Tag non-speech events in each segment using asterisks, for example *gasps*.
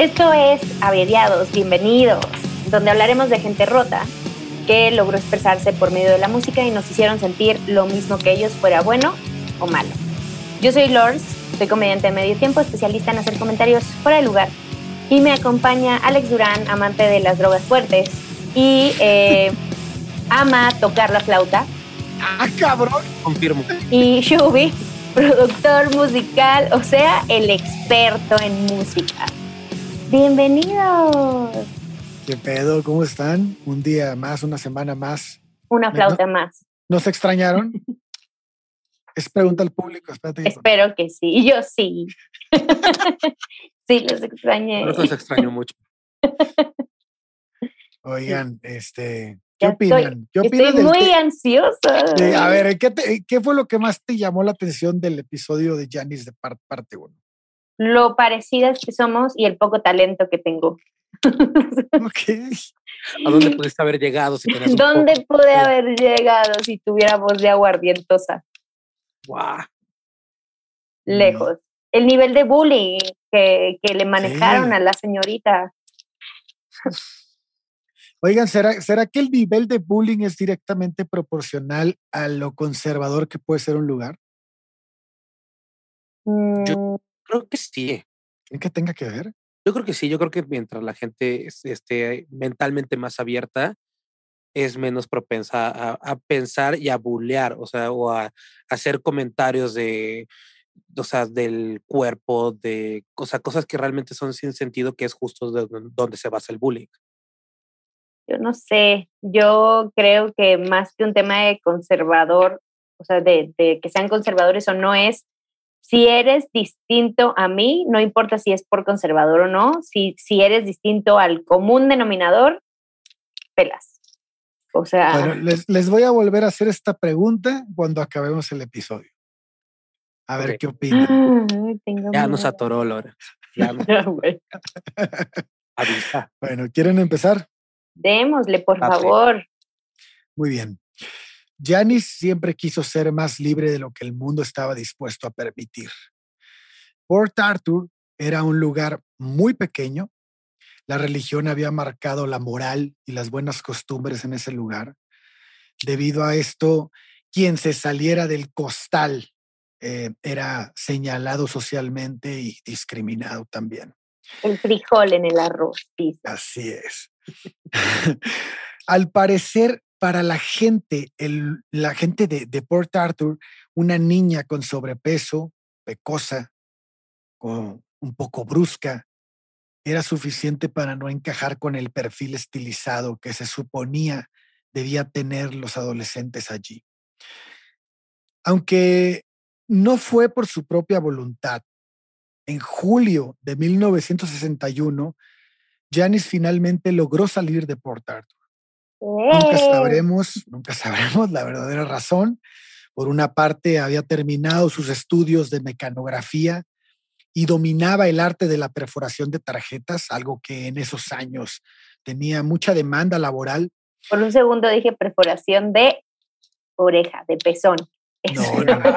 Esto es Averiados, bienvenidos, donde hablaremos de gente rota que logró expresarse por medio de la música y nos hicieron sentir lo mismo que ellos, fuera bueno o malo. Yo soy Lors, soy comediante de medio tiempo, especialista en hacer comentarios fuera de lugar. Y me acompaña Alex Durán, amante de las drogas fuertes y eh, ama tocar la flauta. Ah, cabrón. Confirmo. Y Shubi, productor musical, o sea, el experto en música. Bienvenidos. ¿Qué pedo? ¿Cómo están? Un día más, una semana más. Una flauta más. ¿Nos extrañaron? *laughs* es pregunta al público, espérate. Espero que sí, yo sí. *laughs* sí, los extrañé. Por eso los extraño mucho. *laughs* Oigan, este, ¿qué opinan? ¿Qué opinan estoy muy ansiosa. a ver, ¿qué, ¿qué, fue lo que más te llamó la atención del episodio de Janis de parte 1? Lo parecidas que somos y el poco talento que tengo. *laughs* ¿A dónde pudiste haber llegado si ¿Dónde pude haber llegado si tuviera voz de aguardientosa? Wow. Lejos. El nivel de bullying que, le manejaron a la señorita. Oigan, ¿será, ¿será que el nivel de bullying es directamente proporcional a lo conservador que puede ser un lugar? Mm, creo que sí. ¿Creen que tenga que ver? Yo creo que sí, yo creo que mientras la gente esté mentalmente más abierta, es menos propensa a, pensar y a bullear, o sea, o a, hacer comentarios de, o sea, del cuerpo, de o cosas que realmente son sin sentido, que es justo de donde se basa el bullying. Yo no sé, yo creo que más que un tema de conservador, o sea, de, de que sean conservadores o no es si eres distinto a mí, no importa si es por conservador o no, si, si eres distinto al común denominador, pelas. O sea. Bueno, les, voy a volver a hacer esta pregunta cuando acabemos el episodio. A ver qué opinan. ya nos atoró, Laura. Ya, *laughs* *laughs* Bueno, ¿quieren empezar? Démosle, por favor. Muy bien. Janis siempre quiso ser más libre de lo que el mundo estaba dispuesto a permitir. Port Arthur era un lugar muy pequeño. La religión había marcado la moral y las buenas costumbres en ese lugar. Debido a esto, quien se saliera del costal eh, era señalado socialmente y discriminado también. El frijol en el arroz. Así es. *laughs* Al parecer, para la gente, la gente de, Port Arthur, una niña con sobrepeso, pecosa, con, un poco brusca, era suficiente para no encajar con el perfil estilizado que se suponía debía tener los adolescentes allí. Aunque no fue por su propia voluntad, en julio de 1961, Janice finalmente logró salir de Port Arthur. Nunca sabremos, nunca sabremos la verdadera razón. Por una parte, había terminado sus estudios de mecanografía y dominaba el arte de la perforación de tarjetas, algo que en esos años tenía mucha demanda laboral. Por un segundo dije perforación de oreja, de pezón. No,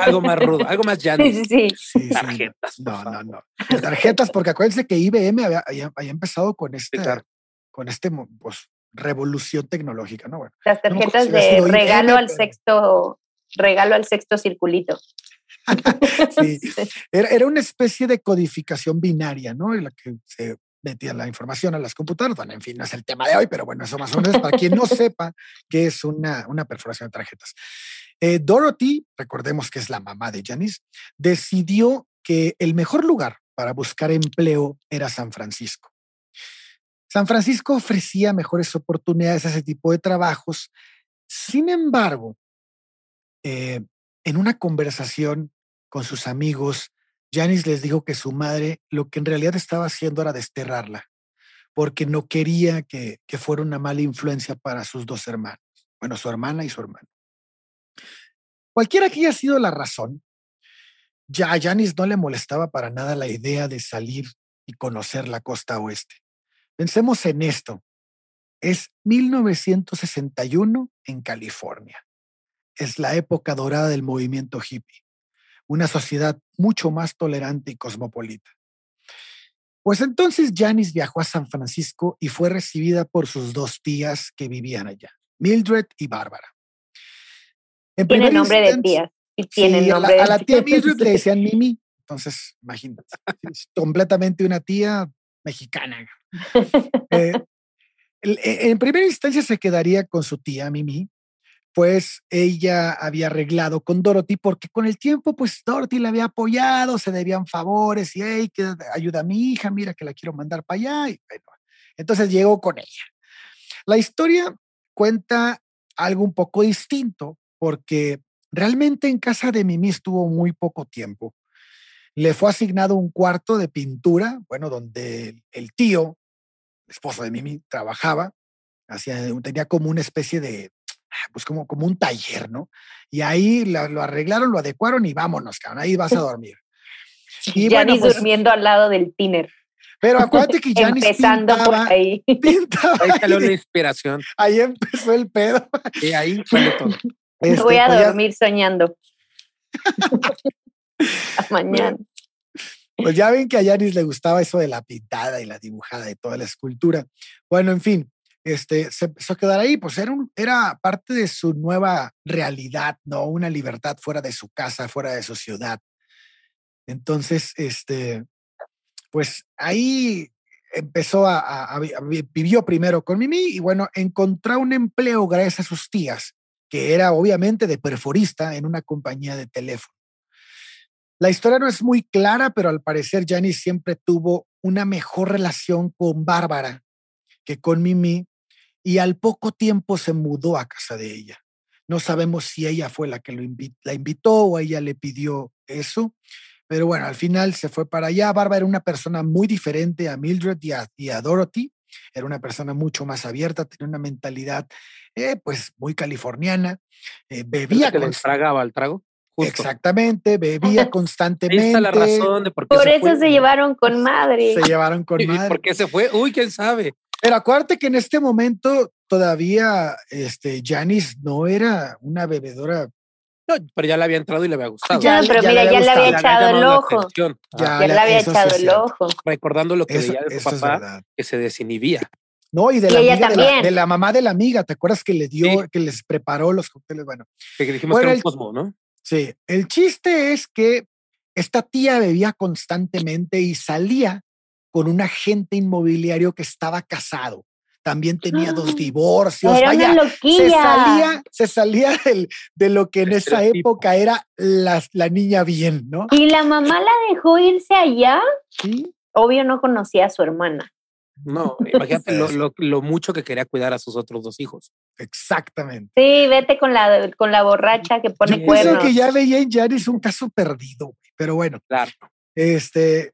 algo más rudo, algo más llano. Sí, sí, sí. tarjetas. No, no, no. Tarjetas, porque acuérdense que IBM había, había, empezado con este, con este pues, revolución tecnológica, ¿no? Bueno, Las tarjetas de regalo al sexto, regalo al sexto circulito. *laughs* sí, *laughs* era, una especie de codificación binaria, ¿no? En la que se metía la información a las computadoras. Bueno, en fin, no es el tema de hoy, pero bueno, eso más o menos para quien no sepa qué es una, una perforación de tarjetas. Eh, Dorothy, recordemos que es la mamá de Janice, decidió que el mejor lugar para buscar empleo era San Francisco. San Francisco ofrecía mejores oportunidades a ese tipo de trabajos. Sin embargo, eh, en una conversación con sus amigos, Janice les dijo que su madre lo que en realidad estaba haciendo era desterrarla, porque no quería que, que fuera una mala influencia para sus dos hermanos, bueno, su hermana y su hermano. Cualquiera que haya sido la razón, ya a Janice no le molestaba para nada la idea de salir y conocer la costa oeste. Pensemos en esto. Es 1961 en California. Es la época dorada del movimiento hippie, una sociedad mucho más tolerante y cosmopolita. Pues entonces Janice viajó a San Francisco y fue recibida por sus dos tías que vivían allá, Mildred y Bárbara. tiene nombre de tía. Y tiene nombre a la, tía Mildred le decían *laughs* Mimi, entonces imagínate, es completamente una tía mexicana. *laughs* Eh, en primera instancia se quedaría con su tía Mimi, pues ella había arreglado con Dorothy porque con el tiempo pues Dorothy la había apoyado, se debían favores y hey, que ayuda a mi hija, mira que la quiero mandar para allá y bueno, entonces llegó con ella. La historia cuenta algo un poco distinto porque realmente en casa de Mimi estuvo muy poco tiempo. Le fue asignado un cuarto de pintura, bueno, donde el tío, esposo de Mimi, trabajaba, hacía, tenía como una especie de pues como, como un taller, ¿no? Y ahí lo, arreglaron, lo adecuaron y vámonos, cabrón, ahí vas a *laughs* dormir. Y Janis pues durmiendo al lado del tiner. Pero *laughs* acuérdate que Janis Empezando pintaba, por ahí. *laughs* Pintaba ahí salió la inspiración. Ahí empezó el pedo. Y ahí fue todo. Este, voy a pues dormir soñando. *laughs* mañana. Pues ya ven que a Janis le gustaba eso de la pintada y la dibujada y toda la escultura. Bueno, en fin, este, se empezó a quedar ahí, pues era, parte de su nueva realidad, ¿no? Una libertad fuera de su casa, fuera de su ciudad. Entonces, este, pues ahí empezó a, vivió primero con Mimi y bueno, encontró un empleo gracias a sus tías, que era obviamente de perforista en una compañía de teléfono. La historia no es muy clara, pero al parecer Janice siempre tuvo una mejor relación con Bárbara que con Mimi y al poco tiempo se mudó a casa de ella. No sabemos si ella fue la que lo la invitó o ella le pidió eso, pero bueno, al final se fue para allá. Bárbara era una persona muy diferente a Mildred y a, Dorothy. Era una persona mucho más abierta, tenía una mentalidad eh, pues muy californiana. Eh, bebía. que le tragaba el trago? Exactamente, bebía constantemente. Esta la razón de por qué Por eso se llevaron con madre. Se llevaron con *laughs* madre. ¿Por qué se fue? Uy, quién sabe. Pero acuérdate que en este momento todavía este, Janice no era una bebedora. No, pero ya le había entrado y le había gustado. Ya, pero mira, ya le había echado el ojo. Ya, le había echado el ojo. Recordando lo que veía de su papá, que se desinhibía. No, y de la, amiga, de, la, mamá de la amiga, ¿te acuerdas que le dio, que les preparó los cócteles? Bueno. Que dijimos que era un cosmo, ¿no? Sí, el chiste es que esta tía bebía constantemente y salía con un agente inmobiliario que estaba casado. También tenía dos *gasps* divorcios. Era Vaya, una se salía, se salía *laughs* de lo que en esa época era la, la, niña bien, ¿no? ¿Y la mamá la dejó irse allá? Sí. Obvio no conocía a su hermana. No, *laughs* imagínate lo, lo, mucho que quería cuidar a sus otros dos hijos. Exactamente. Sí, vete con la, con la borracha que pone Yo cuernos. que ya veía en Janis un caso perdido, pero bueno. Claro. Este,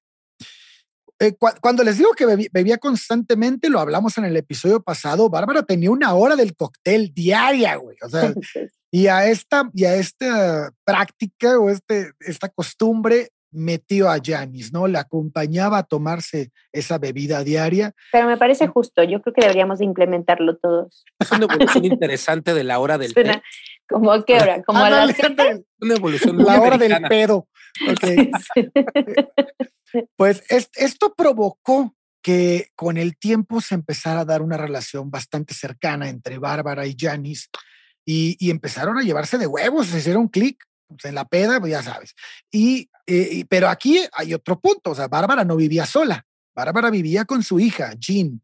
eh, cuando les digo que bebía, constantemente, lo hablamos en el episodio pasado, Bárbara tenía una hora del cóctel diaria, güey. O sea, *laughs* y a esta, y a esta práctica o este, esta costumbre metió a Janis, ¿no? Le acompañaba a tomarse esa bebida diaria. Pero me parece justo, yo creo que deberíamos de implementar todos. Es una evolución *laughs* interesante de la hora del té. ¿Cómo a qué hora? ¿Como a las Una evolución La hora del pedo. Okay. *laughs* Pues esto provocó que con el tiempo se empezara a dar una relación bastante cercana entre Bárbara y Janice y, empezaron a llevarse de huevos, se hicieron clic pues, en la peda, pues ya sabes. Eh, y, pero aquí hay otro punto, o sea, Bárbara no vivía sola, Bárbara vivía con su hija, Jean,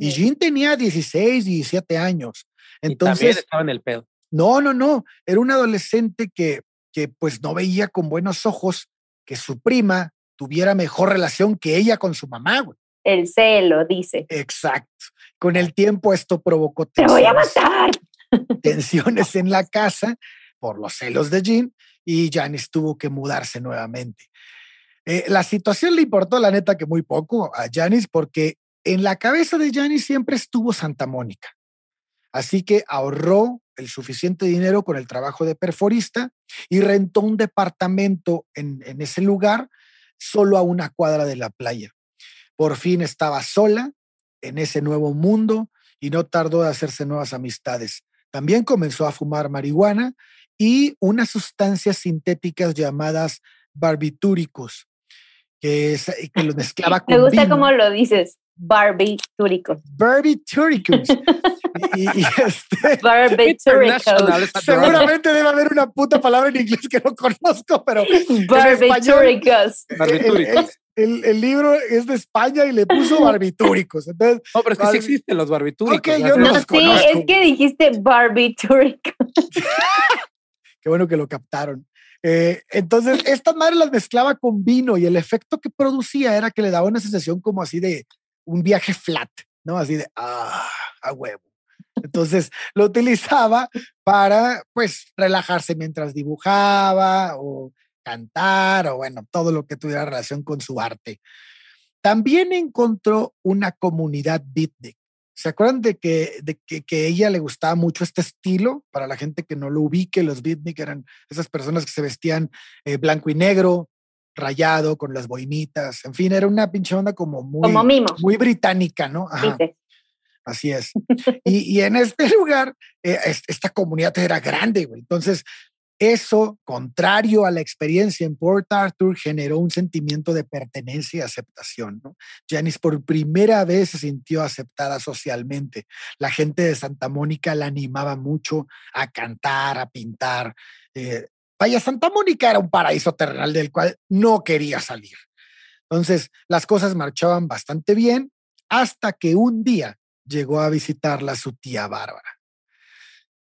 y Jean tenía 16, 17 años. Entonces, también estaba en el pedo. No, no, no, era un adolescente que, que pues no veía con buenos ojos que su prima tuviera mejor relación que ella con su mamá, güey. El celo, dice. Exacto. Con el tiempo esto provocó tensiones. ¡Te voy a matar! Tensiones en la casa por los celos de Jean y Janice tuvo que mudarse nuevamente. Eh, la situación le importó, la neta, que muy poco a Janice porque en la cabeza de Janice siempre estuvo Santa Mónica. Así que ahorró el suficiente dinero con el trabajo de perforista y rentó un departamento en, en ese lugar solo a una cuadra de la playa. Por fin estaba sola en ese nuevo mundo y no tardó de hacerse nuevas amistades. También comenzó a fumar marihuana y unas sustancias sintéticas llamadas barbitúricos. que, es, que lo *laughs* mezclaba con Me gusta vino. cómo lo dices, barbitúricos. Barbitúricos. *laughs* y, y este, Barbitúricos. seguramente debe haber una puta palabra en inglés que no conozco, pero Barbitúricos. el, el, el, libro es de España y le puso *laughs* barbitúricos. Entonces, no, pero es que sí existen los barbitúricos. Okay, yo no, no sí, conozco. es que dijiste barbitúricos. Qué bueno que lo captaron. Eh, entonces, esta madre las mezclaba con vino y el efecto que producía era que le daba una sensación como así de un viaje flat, ¿no? Así de, ah, a huevo. Entonces, lo utilizaba para, pues, relajarse mientras dibujaba o cantar o, bueno, todo lo que tuviera relación con su arte. También encontró una comunidad beatnik. ¿Se acuerdan de que, de que, que ella le gustaba mucho este estilo? Para la gente que no lo ubique, los beatnik eran esas personas que se vestían eh, blanco y negro, rayado, con las boinitas, en fin, era una pinche onda como muy, como muy británica, ¿no? Ajá. Dice. Así es. y, y, en este *laughs* lugar, eh, esta comunidad era grande, güey. Entonces, eso, contrario a la experiencia en Port Arthur, generó un sentimiento de pertenencia y aceptación. ¿no? Janice por primera vez se sintió aceptada socialmente. La gente de Santa Mónica la animaba mucho a cantar, a pintar. Eh, vaya, Santa Mónica era un paraíso terrenal del cual no quería salir. Entonces, las cosas marchaban bastante bien hasta que un día llegó a visitarla su tía Bárbara.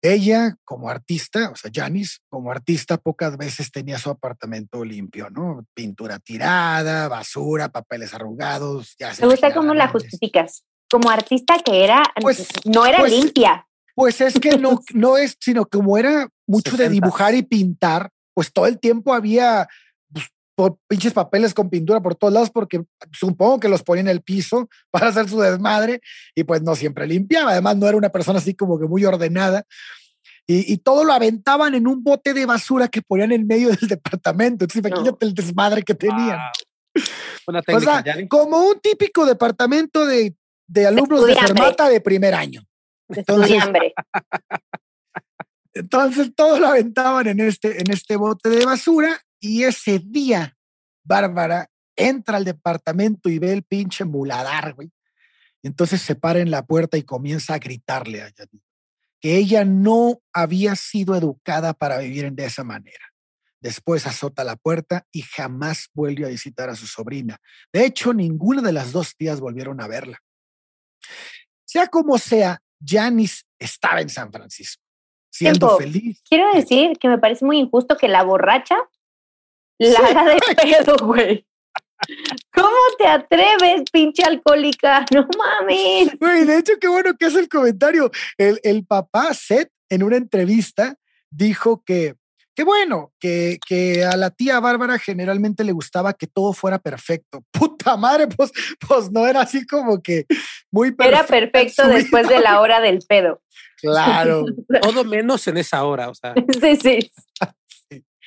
Ella, como artista, o sea, Janice, como artista, pocas veces tenía su apartamento limpio, ¿no? Pintura tirada, basura, papeles arrugados. Ya Me gusta cómo la justificas. Como artista que era, pues, no era pues, limpia. Pues es que no, *laughs* no es, sino como era mucho 60. de dibujar y pintar, pues todo el tiempo había por pinches papeles con pintura por todos lados, porque supongo que los ponía en el piso *laughs* para hacer su desmadre y pues no siempre limpiaba. Además, no era una persona así como que muy ordenada. Y, y, todo lo aventaban en un bote de basura que ponían en medio *laughs* del departamento. Entonces, imagínate no. el desmadre que tenían. Wow. *laughs* o sea, como un típico departamento de, de alumnos de Fermata de primer año. Entonces, entonces, todo lo aventaban en este, en este bote de basura y ese día, Bárbara entra al departamento y ve el pinche muladar, güey. Entonces se para en la puerta y comienza a gritarle a Yanni que ella no había sido educada para vivir de esa manera. Después azota la puerta y jamás vuelve a visitar a su sobrina. De hecho, ninguna de las dos tías volvieron a verla. Sea como sea, Janice estaba en San Francisco, siendo Tiempo. feliz. Quiero decir que me parece muy injusto que la borracha la Sí. haga de pedo, güey. ¿Cómo te atreves, pinche alcohólica? No mames. Güey, de hecho, qué bueno que hace el comentario. El, el papá, Seth, en una entrevista, dijo que, que bueno, que, que a la tía Bárbara generalmente le gustaba que todo fuera perfecto. *laughs* Puta madre, pues, pues no era así como que muy perfecto. Era perfecto después de la hora del pedo. Claro. Todo menos en esa hora, o sea. *laughs* Sí, sí.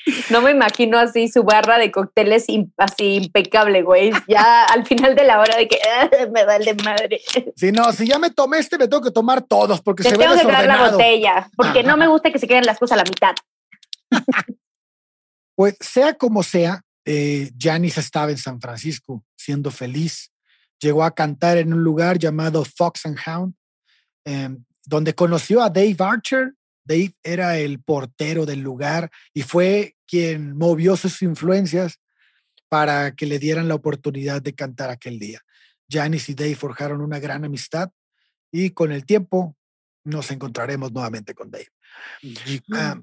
*laughs* No me imagino así su barra de cócteles así impecable, güey. Ya al final de la hora de que "Ah, me vale madre. Si no, si ya me tomé este, me tengo que tomar todos porque se ve tengo que dar la botella, porque no me gusta que se queden las cosas a la mitad. *laughs* Pues sea como sea, eh, Janice estaba en San Francisco siendo feliz. Llegó a cantar en un lugar llamado Fox and Hound, eh, donde conoció a Dave Archer. Dave era el portero del lugar y fue quien movió sus influencias para que le dieran la oportunidad de cantar aquel día. Janice y Dave forjaron una gran amistad y con el tiempo nos encontraremos nuevamente con Dave. Ah,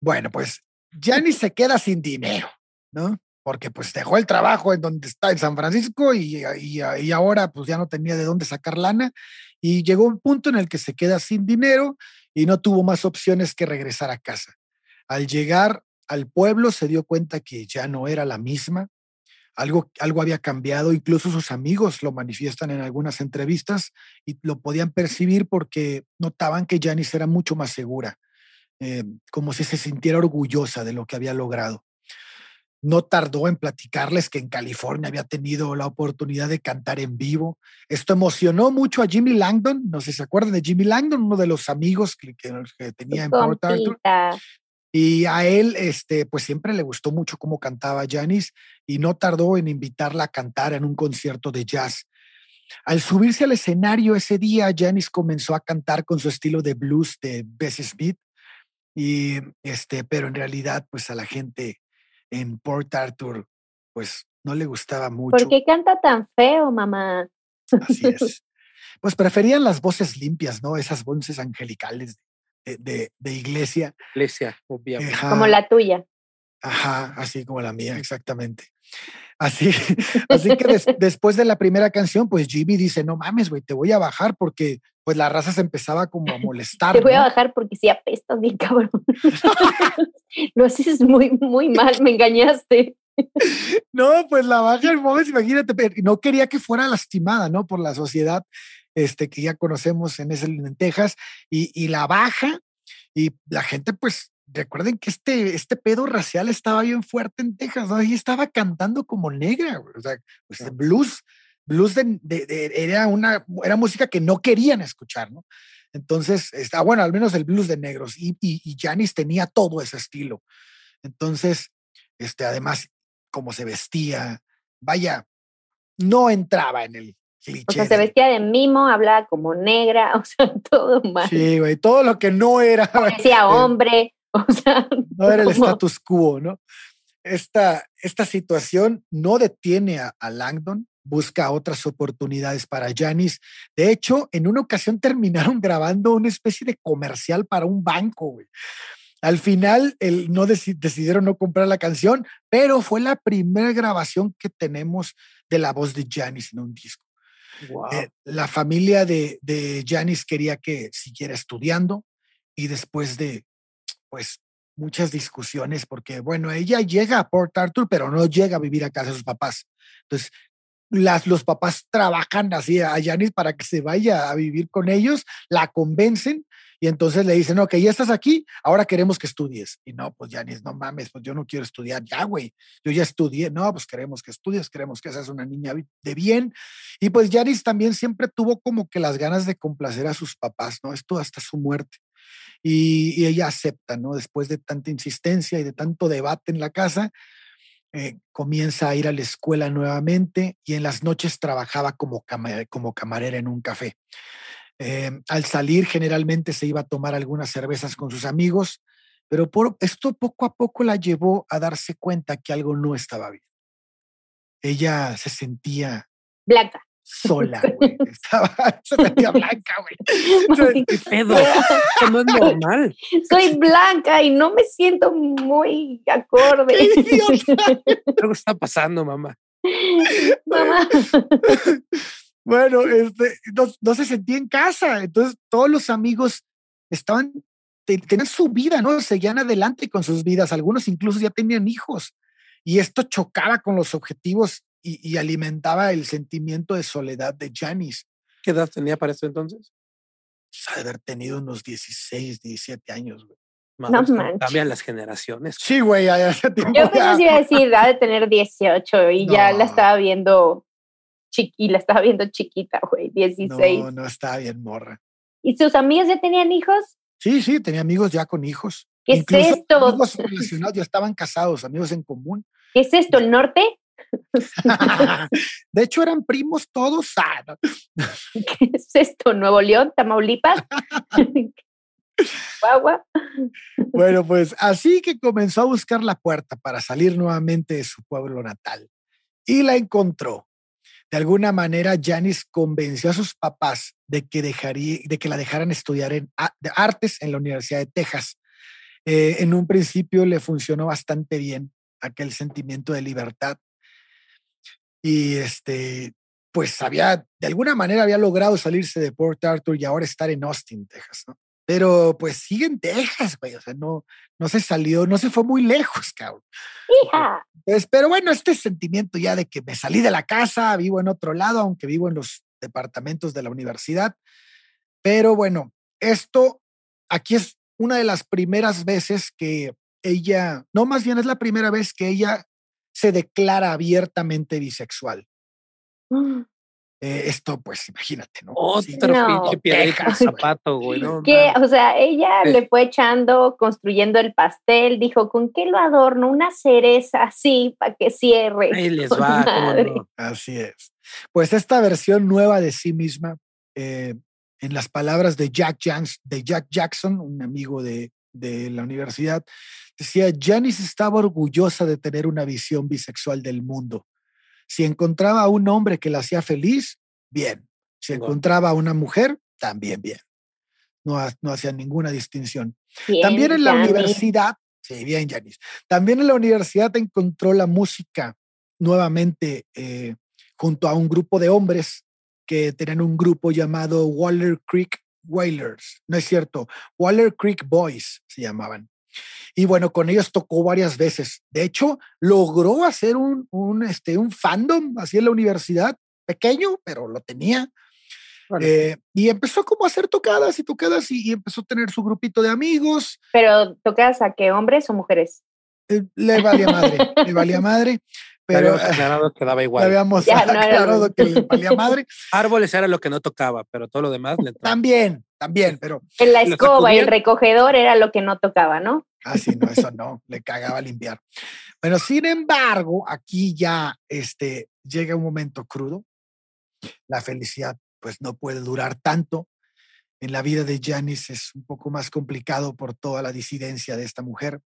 bueno, pues Janice se queda sin dinero, ¿no? Porque pues dejó el trabajo en donde está en San Francisco y, y, y ahora pues ya no tenía de dónde sacar lana y llegó un punto en el que se queda sin dinero y no tuvo más opciones que regresar a casa. Al llegar al pueblo se dio cuenta que ya no era la misma, algo, algo había cambiado, incluso sus amigos lo manifiestan en algunas entrevistas y lo podían percibir porque notaban que Janice era mucho más segura, eh, como si se sintiera orgullosa de lo que había logrado. No tardó en platicarles que en California había tenido la oportunidad de cantar en vivo. Esto emocionó mucho a Jimmy Langdon. No sé si se acuerdan de Jimmy Langdon, uno de los amigos que, que- que tenía en Port Arthur. Y a él, este, pues siempre le gustó mucho cómo cantaba Janis y no tardó en invitarla a cantar en un concierto de jazz. Al subirse al escenario ese día, Janis comenzó a cantar con su estilo de blues de Bessie Smith, y este, pero en realidad, pues a la gente en Port Arthur, pues no le gustaba mucho. ¿Por qué canta tan feo, mamá? Así es. *laughs* Pues preferían las voces limpias, ¿no? Esas voces angelicales de, de, iglesia. Iglesia, obviamente. Como la tuya. Ajá, así como la mía, exactamente. Así, *laughs* así que *laughs* después de la primera canción, pues Jimmy dice, no mames, güey, te voy a bajar porque pues la raza se empezaba como a molestar. Te voy a bajar porque si apestas bien cabrón. *laughs* Lo haces muy, muy mal, me engañaste. No, pues la baja, imagínate, no quería que fuera lastimada, ¿no? Por la sociedad este, que ya conocemos en ese en Texas, y, y la baja, y la gente pues recuerden que este, este pedo racial estaba bien fuerte en Texas, ¿no? Y estaba cantando como negra, o sea, pues, blues, blues de, era una, era música que no querían escuchar, ¿no? Entonces, está bueno, al menos el blues de negros, y, y, Janis tenía todo ese estilo. Entonces, este, además, como se vestía, vaya, no entraba en el cliché. O sea, se vestía de mimo, hablaba como negra, *laughs* o sea, todo mal. Sí, güey, todo lo que no era. Parecía *laughs* hombre. *laughs* O sea, no era el status quo, ¿no? Esta, esta situación no detiene a, Langdon, busca otras oportunidades para Janis. De hecho, en una ocasión terminaron *laughs* grabando una especie de comercial para un banco, güey. Al final, el, no decidieron no comprar la canción, pero fue la primera grabación que tenemos de la voz de Janis en un disco. Eh, la familia de, de Janis quería que siguiera estudiando y después de pues muchas discusiones porque, bueno, ella llega a Port Arthur, pero no llega a vivir a casa de sus papás. Entonces, las, los papás trabajan así a Janis para que se vaya a vivir con ellos, la convencen y entonces le dicen, ok, ya estás aquí, ahora queremos que estudies. Y no, pues Janis, no mames, pues yo no quiero estudiar ya, güey. Yo ya estudié, no, pues queremos que estudies, queremos que seas una niña de bien. Y pues Janis también siempre tuvo como que las ganas de complacer a sus papás, ¿no? Esto hasta su muerte y, ella acepta, ¿no? Después de tanta insistencia y de tanto debate en la casa, eh, comienza a ir a la escuela nuevamente y en las noches trabajaba como, como camarera en un café. Em, al salir generalmente se iba a tomar algunas cervezas con sus amigos, pero por esto poco a poco la llevó a darse cuenta que algo no estaba bien. Ella se sentía blanca sola, *laughs* güey. Estaba, *laughs* se sentía blanca, güey. *laughs* ¿Qué pedo? no es normal. Soy blanca y no me siento muy acorde. Algo está pasando, mamá. Mamá. Bueno, este, no, se sentía en casa. Entonces, todos los amigos estaban, tenían su vida, ¿no? Seguían adelante con sus vidas. Algunos incluso ya tenían hijos. Y esto chocaba con los objetivos y, alimentaba el sentimiento de soledad de Janis. ¿Qué edad tenía para eso entonces? Pues, haber tenido unos 16, 17 años, güey. No Cambian las generaciones. Sí, güey. Yo pensé que iba a decir, de tener 18 y ya la estaba viendo chiqui, la estaba viendo chiquita, güey, 16. No, no estaba bien morra. ¿Y sus amigos ya tenían hijos? Sí, sí, tenía amigos ya con hijos. ¿Qué es esto? Amigos relacionados, ya estaban casados, amigos en común. ¿Qué es esto? ¿El norte? *laughs* *laughs* de hecho, eran primos todos. *laughs* Ah, ¿Qué es esto? ¿Nuevo León? ¿Tamaulipas? bueno, pues así que comenzó a buscar la puerta para salir nuevamente de su pueblo natal y la encontró. De alguna manera, Janis convenció a sus papás de que, dejaría, de que la dejaran estudiar en artes en la Universidad de Texas. Eh, en un principio le funcionó bastante bien aquel sentimiento de libertad y este, pues había, de alguna manera había logrado salirse de Port Arthur y ahora estar en Austin, Texas, ¿no? Pero pues sigue en Texas, güey, o sea, no, no se salió, no se fue muy lejos, cabrón. Hija. pero bueno, este sentimiento ya de que me salí de la casa, vivo en otro lado, aunque vivo en los departamentos de la universidad. Pero bueno, esto aquí es una de las primeras veces que ella, no más bien es la primera vez que ella se declara abiertamente bisexual. Mm. Eh, esto, pues imagínate, ¿no? Otro pinche piedrita zapato, güey. No, que, o sea, ella le fue echando, construyendo el pastel, dijo, ¿con qué lo adorno? Una cereza así para que cierre. Ahí les *laughs* va. Así es. Pues esta versión nueva de sí misma, eh, en las palabras de Jack, de Jack Jackson, un amigo de, de la universidad, decía, Janice estaba orgullosa de tener una visión bisexual del mundo si encontraba a un hombre que la hacía feliz, bien. Si encontraba a una mujer, también bien. No, no hacía ninguna distinción. También en la universidad, sí, bien, Janice. También en la universidad encontró la música nuevamente eh, junto a un grupo de hombres que tenían un grupo llamado Waller Creek Whalers. No es cierto, Waller Creek Boys se llamaban. Y bueno, con ellos tocó varias veces. De hecho, logró hacer un, un, este, un fandom así en la universidad, pequeño, pero lo tenía. Eh, y empezó como a hacer tocadas y tocadas y, empezó a tener su grupito de amigos. Pero tocadas a qué, hombres o mujeres? Eh, le valía madre, *laughs* le valía madre. Pero aclarado que daba *laughs* igual. Habíamos aclarado que le valía madre. Árboles era lo que no tocaba, pero todo lo demás le También, también, pero. En la escoba y el recogedor era lo que no tocaba, ¿no? Ah, sí, no, eso no, le cagaba limpiar. Bueno, sin embargo, aquí ya este, llega un momento crudo. La felicidad, pues, no puede durar tanto. En la vida de Janice es un poco más complicado por toda la disidencia de esta mujer.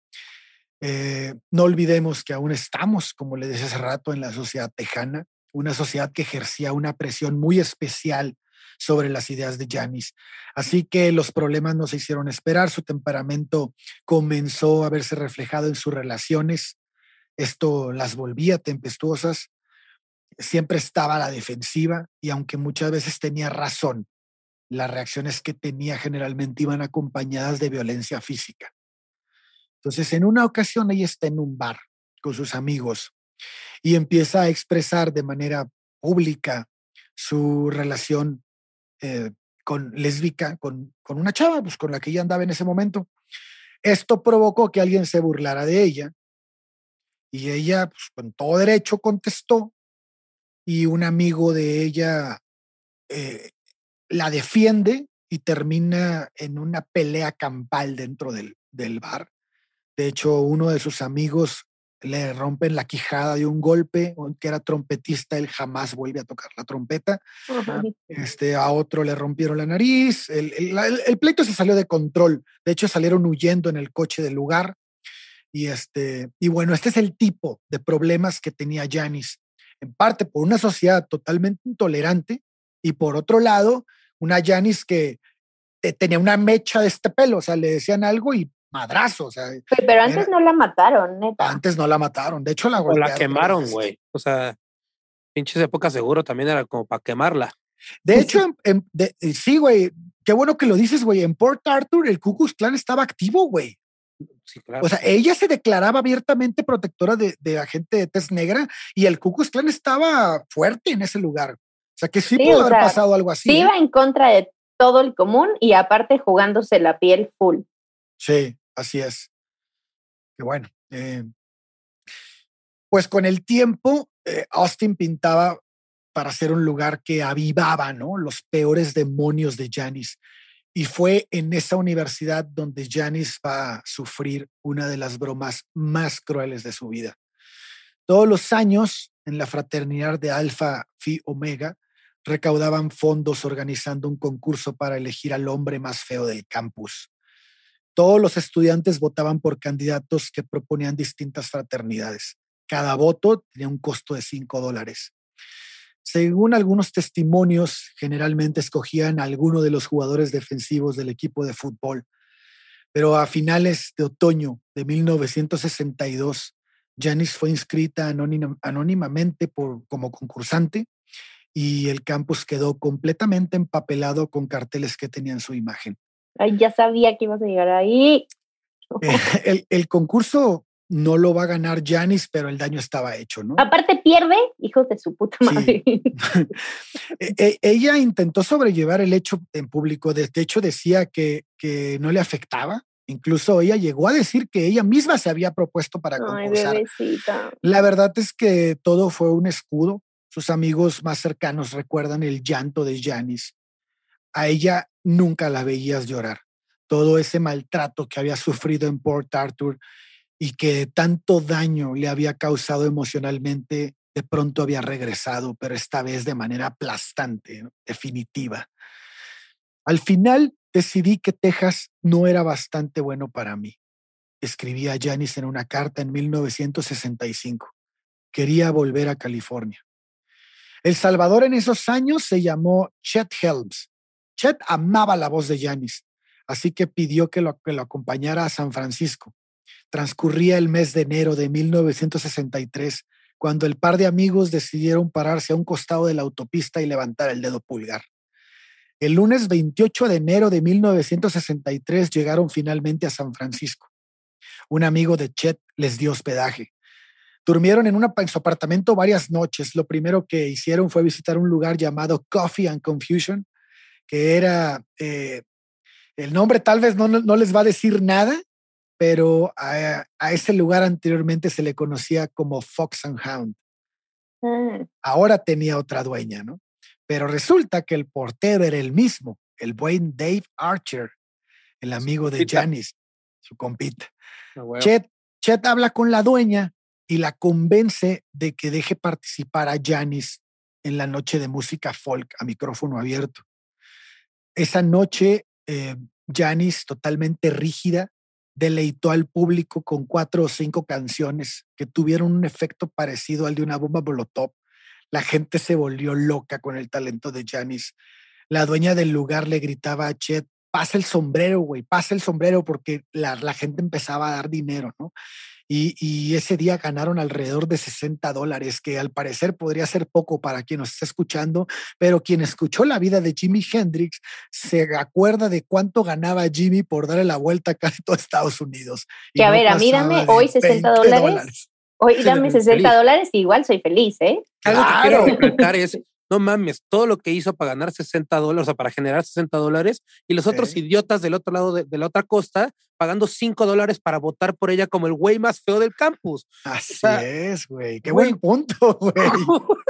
Eh, no olvidemos que aún estamos, como le decía hace rato, en la sociedad tejana, una sociedad que ejercía una presión muy especial sobre las ideas de Janis. Así que los problemas no se hicieron esperar, su temperamento comenzó a verse reflejado en sus relaciones, esto las volvía tempestuosas, siempre estaba a la defensiva y aunque muchas veces tenía razón, las reacciones que tenía generalmente iban acompañadas de violencia física. Entonces, en una ocasión ella está en un bar con sus amigos y empieza a expresar de manera pública su relación eh, con lésbica, con, con una chava, pues con la que ella andaba en ese momento. Esto provocó que alguien se burlara de ella y ella, pues, con todo derecho, contestó y un amigo de ella eh, la defiende y termina en una pelea campal dentro del, del bar. De hecho, uno de sus amigos le rompen la quijada de un golpe, que era trompetista, él jamás vuelve a tocar la trompeta. Este, a otro le rompieron la nariz, el, el, pleito se salió de control, de hecho salieron huyendo en el coche del lugar. Y, este, y bueno, este es el tipo de problemas que tenía Janis, en parte por una sociedad totalmente intolerante y por otro lado, una Janis que tenía una mecha de este pelo, o sea, le decían algo y madrazo. O sea, pero antes no la mataron, neta. Antes no la mataron. De hecho, la O la quemaron, güey. O sea, pinches épocas seguro también era como para quemarla. De hecho, en, sí, güey. Qué bueno que lo dices, güey. En Port Arthur, el Ku Klux Klan estaba activo, güey. Sí, claro. O sea, ella se declaraba abiertamente protectora de, de la gente de tez negra y el Ku Klux Klan estaba fuerte en ese lugar. O sea, que sí, pudo haber pasado algo así. Sí, ¿eh? iba en contra de todo el común y aparte jugándose la piel full. Sí, Así es. Que bueno. Eh, pues con el tiempo, eh, Austin pintaba para ser un lugar que avivaba ¿no? los peores demonios de Janis. Y fue en esa universidad donde Janis va a sufrir una de las bromas más crueles de su vida. Todos los años, en la fraternidad de Alpha Phi Omega, recaudaban fondos organizando un concurso para elegir al hombre más feo del campus. Todos los estudiantes votaban por candidatos que proponían distintas fraternidades. Cada voto tenía un costo de 5 dólares. Según algunos testimonios, generalmente escogían a alguno de los jugadores defensivos del equipo de fútbol. Pero a finales de otoño de 1962, Janice fue inscrita anónimamente como concursante y el campus quedó completamente empapelado con carteles que tenían su imagen. Ay, ya sabía que ibas a llegar ahí. *laughs* el, el, concurso no lo va a ganar Janis, pero el daño estaba hecho, ¿no? Aparte pierde, hijos de su puta madre. *laughs* E, e, ella intentó sobrellevar el hecho en público, de hecho decía que, que no le afectaba, Incluso ella llegó a decir que ella misma se había propuesto para concursar. Ay, La verdad es que todo fue un escudo sus amigos más cercanos recuerdan el llanto de Janis. A ella nunca la veías llorar. Todo ese maltrato que había sufrido en Port Arthur y que tanto daño le había causado emocionalmente, de pronto había regresado, pero esta vez de manera aplastante, definitiva. Al final decidí que Texas no era bastante bueno para mí. Escribía Janis en una carta en 1965. Quería volver a California. El Salvador en esos años se llamó Chet Helms. Chet amaba la voz de Janis, así que pidió que lo, que lo acompañara a San Francisco. Transcurría el mes de enero de 1963 cuando el par de amigos decidieron pararse a un costado de la autopista y levantar el dedo pulgar. El lunes 28 de enero de 1963 llegaron finalmente a San Francisco. Un amigo de Chet les dio hospedaje. Durmieron en, una, su apartamento varias noches. Lo primero que hicieron fue visitar un lugar llamado Coffee and Confusion, que era, eh, el nombre tal vez no, no, les va a decir nada, pero a, ese lugar anteriormente se le conocía como Fox and Hound. Mm. Ahora tenía otra dueña, ¿no? Pero resulta que el portero era el mismo, el buen Dave Archer, el amigo de Janis, su compita. Chet, Chet habla con la dueña y la convence de que deje participar a Janis en la noche de música folk a micrófono abierto. Esa noche, eh, Janis, totalmente rígida, deleitó al público con cuatro o cinco canciones que tuvieron un efecto parecido al de una bomba molotov la gente se volvió loca con el talento de Janis. La dueña del lugar le gritaba a Chet, pasa el sombrero, güey, pasa el sombrero, porque la, gente empezaba a dar dinero, ¿no? Y, ese día ganaron alrededor de 60 dólares, que al parecer podría ser poco para quien nos está escuchando, pero quien escuchó la vida de Jimi Hendrix se acuerda de cuánto ganaba Jimmy por darle la vuelta a casi todo Estados Unidos. Que a ver, a mí dame hoy 60 dólares. Hoy dame *laughs* 60 dólares y igual soy feliz, ¿eh? Algo que quiero es, no mames, todo lo que hizo para ganar 60 dólares, o sea, para generar 60 dólares, y los otros idiotas del otro lado de, la otra costa pagando 5 dólares para votar por ella como el güey más feo del campus. Así es, güey. Qué buen punto, *laughs* güey. *laughs*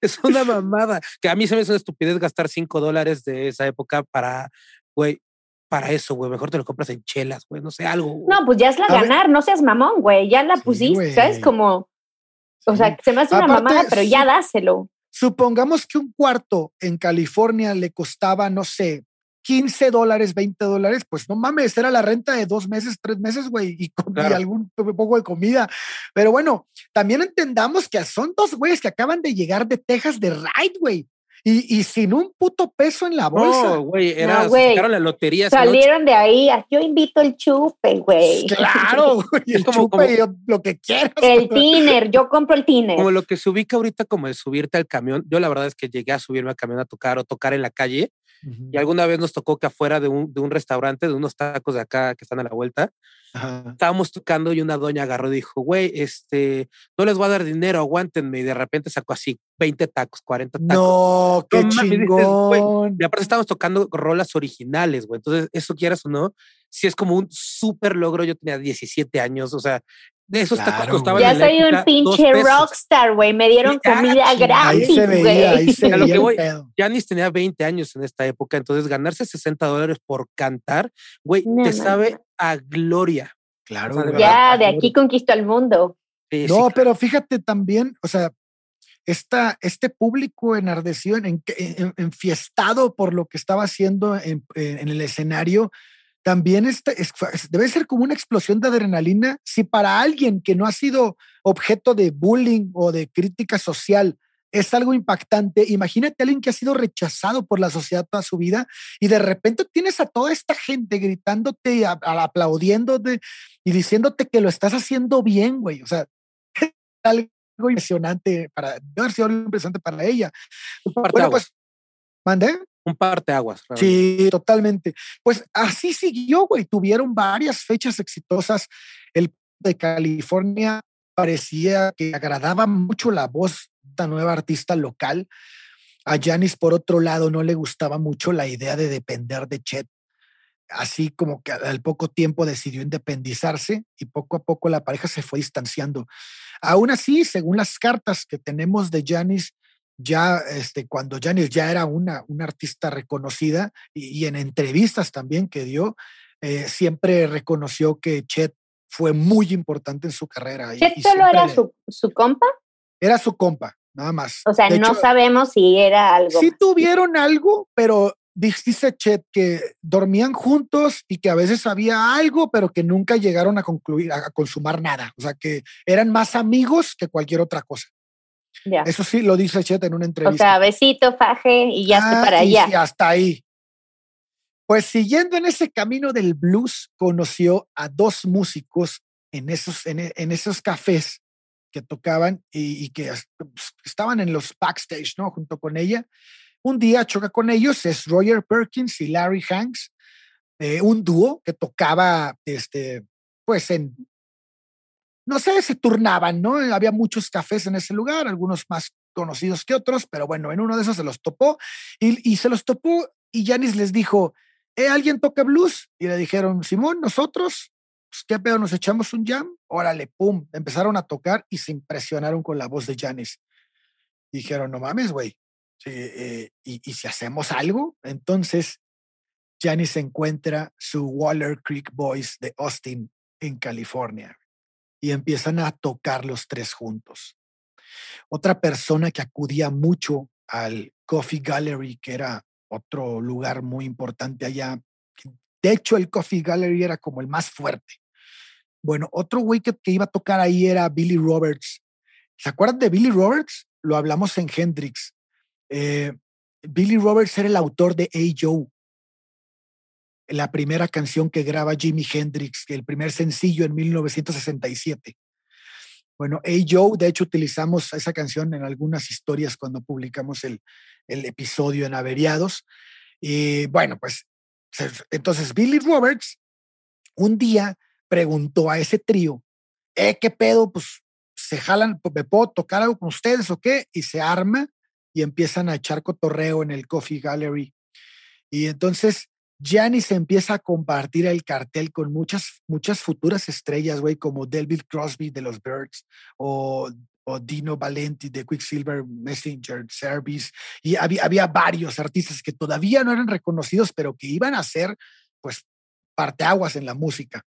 es una mamada. Que a mí se me hizo una estupidez gastar 5 dólares de esa época para, güey, para eso, güey. Mejor te lo compras en chelas, güey. No sé, algo. No, pues ya es la ganar, no seas mamón, güey. Ya la pusiste, ¿sabes? Como o sea, se me hace una mamada, pero ya dáselo. Supongamos que un cuarto en California le costaba, no sé, 15 dólares, 20 dólares, pues no mames, era la renta de dos meses, tres meses, güey, y, algún poco de comida. Pero bueno, también entendamos que son dos güeyes que acaban de llegar de Texas de ride, güey. Y, y, sin un puto peso en la bolsa. No, güey, era, no, la lotería. Salieron de ahí, yo invito el chupe, güey. *laughs* Claro, güey, el como, chupe, lo que quieras. El tiner, yo compro el tiner. Como lo que se ubica ahorita como el subirte al camión. Yo la verdad es que llegué a subirme al camión a tocar o tocar en la calle. Y alguna vez nos tocó que afuera de un, de un restaurante, de unos tacos de acá que están a la vuelta, Estábamos tocando y una doña agarró y dijo, güey, este, no les voy a dar dinero, aguántenme. Y de repente sacó así 20 tacos, 40 tacos. No, qué chingón. y aparte estábamos tocando rolas originales, güey. Entonces, eso quieras o no, si es como un súper logro. Yo tenía 17 años, o sea, de esos tacos costaban. Ya soy un pinche rockstar, güey. Me dieron comida gratis, güey. Janis *laughs* tenía 20 años en esta época, entonces ganarse 60 dólares por cantar, güey, te sabe a gloria. Claro. ya, de aquí conquistó el mundo. no, pero fíjate también, o sea, esta, este público enardecido, en, enfiestado por lo que estaba haciendo en, el escenario, también este, debe ser como una explosión de adrenalina. Si para alguien que no ha sido objeto de bullying o de crítica social es algo impactante. Imagínate a alguien que ha sido rechazado por la sociedad toda su vida y de repente tienes a toda esta gente gritándote, aplaudiéndote y diciéndote que lo estás haciendo bien, güey. O sea, *laughs* algo impresionante para, debe haber sido algo impresionante para ella. Bueno, pues, ¿mandé? Un parte aguas. Sí, totalmente. Pues así siguió, güey. Tuvieron varias fechas exitosas. El de California parecía que agradaba mucho la voz esta nueva artista local. A Janis, por otro lado, no le gustaba mucho la idea de depender de Chet. Así como que al poco tiempo decidió independizarse y poco a poco la pareja se fue distanciando. Aún así, según las cartas que tenemos de Janis, ya este, cuando Janis ya era una, una artista reconocida y, en entrevistas también que dio, eh, siempre reconoció que Chet fue muy importante en su carrera. ¿Chet solo era su, su, compa? Era su compa, nada más. O sea, no sabemos si era algo. Sí tuvieron algo, pero dice Chet que dormían juntos y que a veces había algo, pero que nunca llegaron a concluir, a, consumar nada. O sea, que eran más amigos que cualquier otra cosa. Eso sí lo dice Chet en una entrevista. O sea, besito, faje y ya está para allá. Y hasta ahí. Pues siguiendo en ese camino del blues, conoció a dos músicos en esos, en, esos cafés que tocaban y, y, que pues, estaban en los backstage, ¿no? Junto con ella. Un día choca con ellos, es Roger Perkins y Larry Hanks, eh, un dúo que tocaba, este, pues en, no sé, se turnaban, ¿no? Había muchos cafés en ese lugar, algunos más conocidos que otros, pero bueno, en uno de esos se los topó y, se los topó y Janis les dijo, ¿eh, ¿alguien toca blues? Y le dijeron, Simón, nosotros, pues, ¿qué pedo? ¿Nos echamos un jam? Órale, pum, empezaron a tocar y se impresionaron con la voz de Janis. Dijeron, no mames, güey, eh, y, si hacemos algo, entonces Janis encuentra su Waller Creek Boys de Austin en California y empiezan a tocar los tres juntos. Otra persona que acudía mucho al Coffee Gallery, que era otro lugar muy importante allá. De hecho, el Coffee Gallery era como el más fuerte. Bueno, otro güey que, iba a tocar ahí era Billy Roberts. ¿Se acuerdan de Billy Roberts? Lo hablamos en Hendrix. Eh, Billy Roberts era el autor de Hey Joe, la primera canción que graba Jimi Hendrix, el primer sencillo en 1967. Bueno, Hey Joe, de hecho utilizamos esa canción en algunas historias cuando publicamos el, el episodio en Averiados. Y bueno, pues entonces Billy Roberts un día preguntó a ese trío, ¿eh, qué pedo? Pues se jalan, ¿me puedo tocar algo con ustedes o qué? Y se arma y empiezan a echar cotorreo en el Coffee Gallery. Y entonces Janis empieza a compartir el cartel con muchas, muchas futuras estrellas, güey, como David Crosby de los Birds o, Dino Valenti de Quicksilver Messenger Service. Y había, había varios artistas que todavía no eran reconocidos, pero que iban a ser, pues, parteaguas en la música.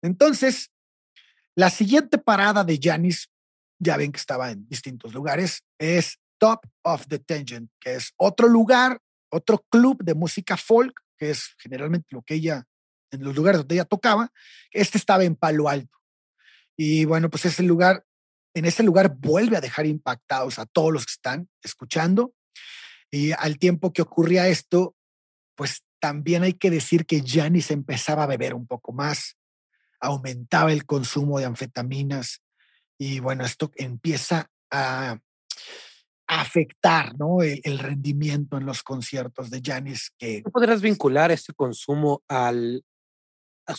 Entonces, la siguiente parada de Janis, ya ven que estaba en distintos lugares, es Top of the Tangent, que es otro lugar, otro club de música folk, que es generalmente lo que ella, en los lugares donde ella tocaba. Este estaba en Palo Alto. Y bueno, pues ese lugar, en ese lugar vuelve a dejar impactados a todos los que están escuchando. Y al tiempo que ocurría esto, pues también hay que decir que Janis empezaba a beber un poco más, aumentaba el consumo de anfetaminas y bueno, esto empieza a afectar ¿no? el, rendimiento en los conciertos de Janis. Que, podrás vincular este consumo al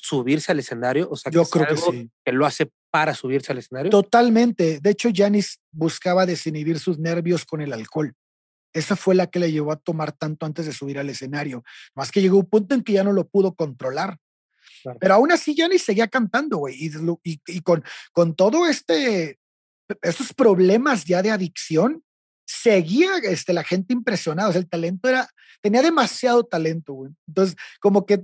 subirse al escenario? O sea, yo creo que sí. Que lo hace para subirse al escenario. Totalmente. De hecho, Janis buscaba desinhibir sus nervios con el alcohol. Esa fue la que le llevó a tomar tanto antes de subir al escenario. Más que llegó un punto en que ya no lo pudo controlar. Pero aún así Janis seguía cantando, güey. Y, y, y, con, con todo este, esos problemas ya de adicción, seguía este, la gente impresionada. O sea, el talento era, tenía demasiado talento. Entonces, como que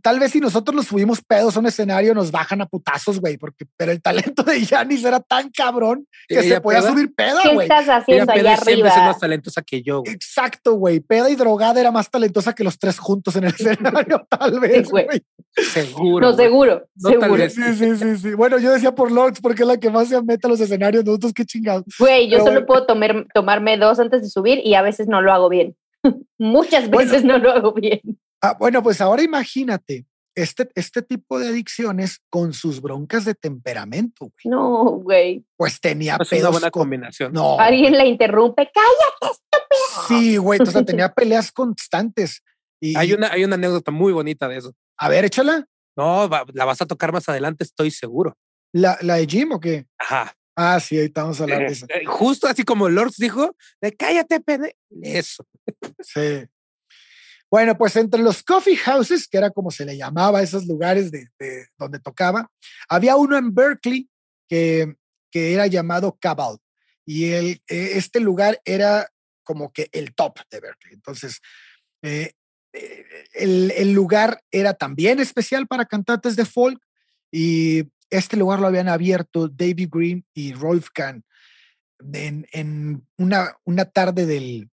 tal vez si nosotros nos subimos pedos a un escenario nos bajan a putazos, güey, porque pero el talento de Yanis era tan cabrón que se podía subir peda, güey. ¿Qué estás haciendo allá arriba? es más talentosa que yo. Güey. Exacto, güey. Peda y drogada era más talentosa que los tres juntos en el *laughs* escenario, tal vez, güey. Seguro. No, seguro. seguro. Sí, sí, sí, sí. Bueno, yo decía por Lords porque es la que más se mete a los escenarios, nosotros qué chingados. Güey, yo solo puedo tomar, tomarme dos antes de subir y a veces no lo hago bien. *laughs* Muchas veces no lo hago bien. Ah, bueno, pues ahora imagínate este, este tipo de adicciones con sus broncas de temperamento. Güey. No, güey. Pues tenía es una buena combinación. No. Alguien la interrumpe, cállate, estúpido. Sí, güey, o sea, *laughs* tenía peleas constantes. Y... Hay, una, hay una anécdota muy bonita de eso. A ver, échala. No, la vas a tocar más adelante, estoy seguro. ¿La, la de Jim o qué? Ajá. Ah, sí, ahí estamos hablando de eso. Eh, justo así como Lords dijo, de cállate, pene. Eso. Sí. Bueno, pues entre los coffee houses, que era como se le llamaba a esos lugares de, donde tocaba, había uno en Berkeley que, que era llamado Cabal. y el, eh, este lugar era como que el top de Berkeley. Entonces, eh, eh, el, el, lugar era también especial para cantantes de folk y este lugar lo habían abierto David Green y Rolf Kahn en, en una, una, tarde del,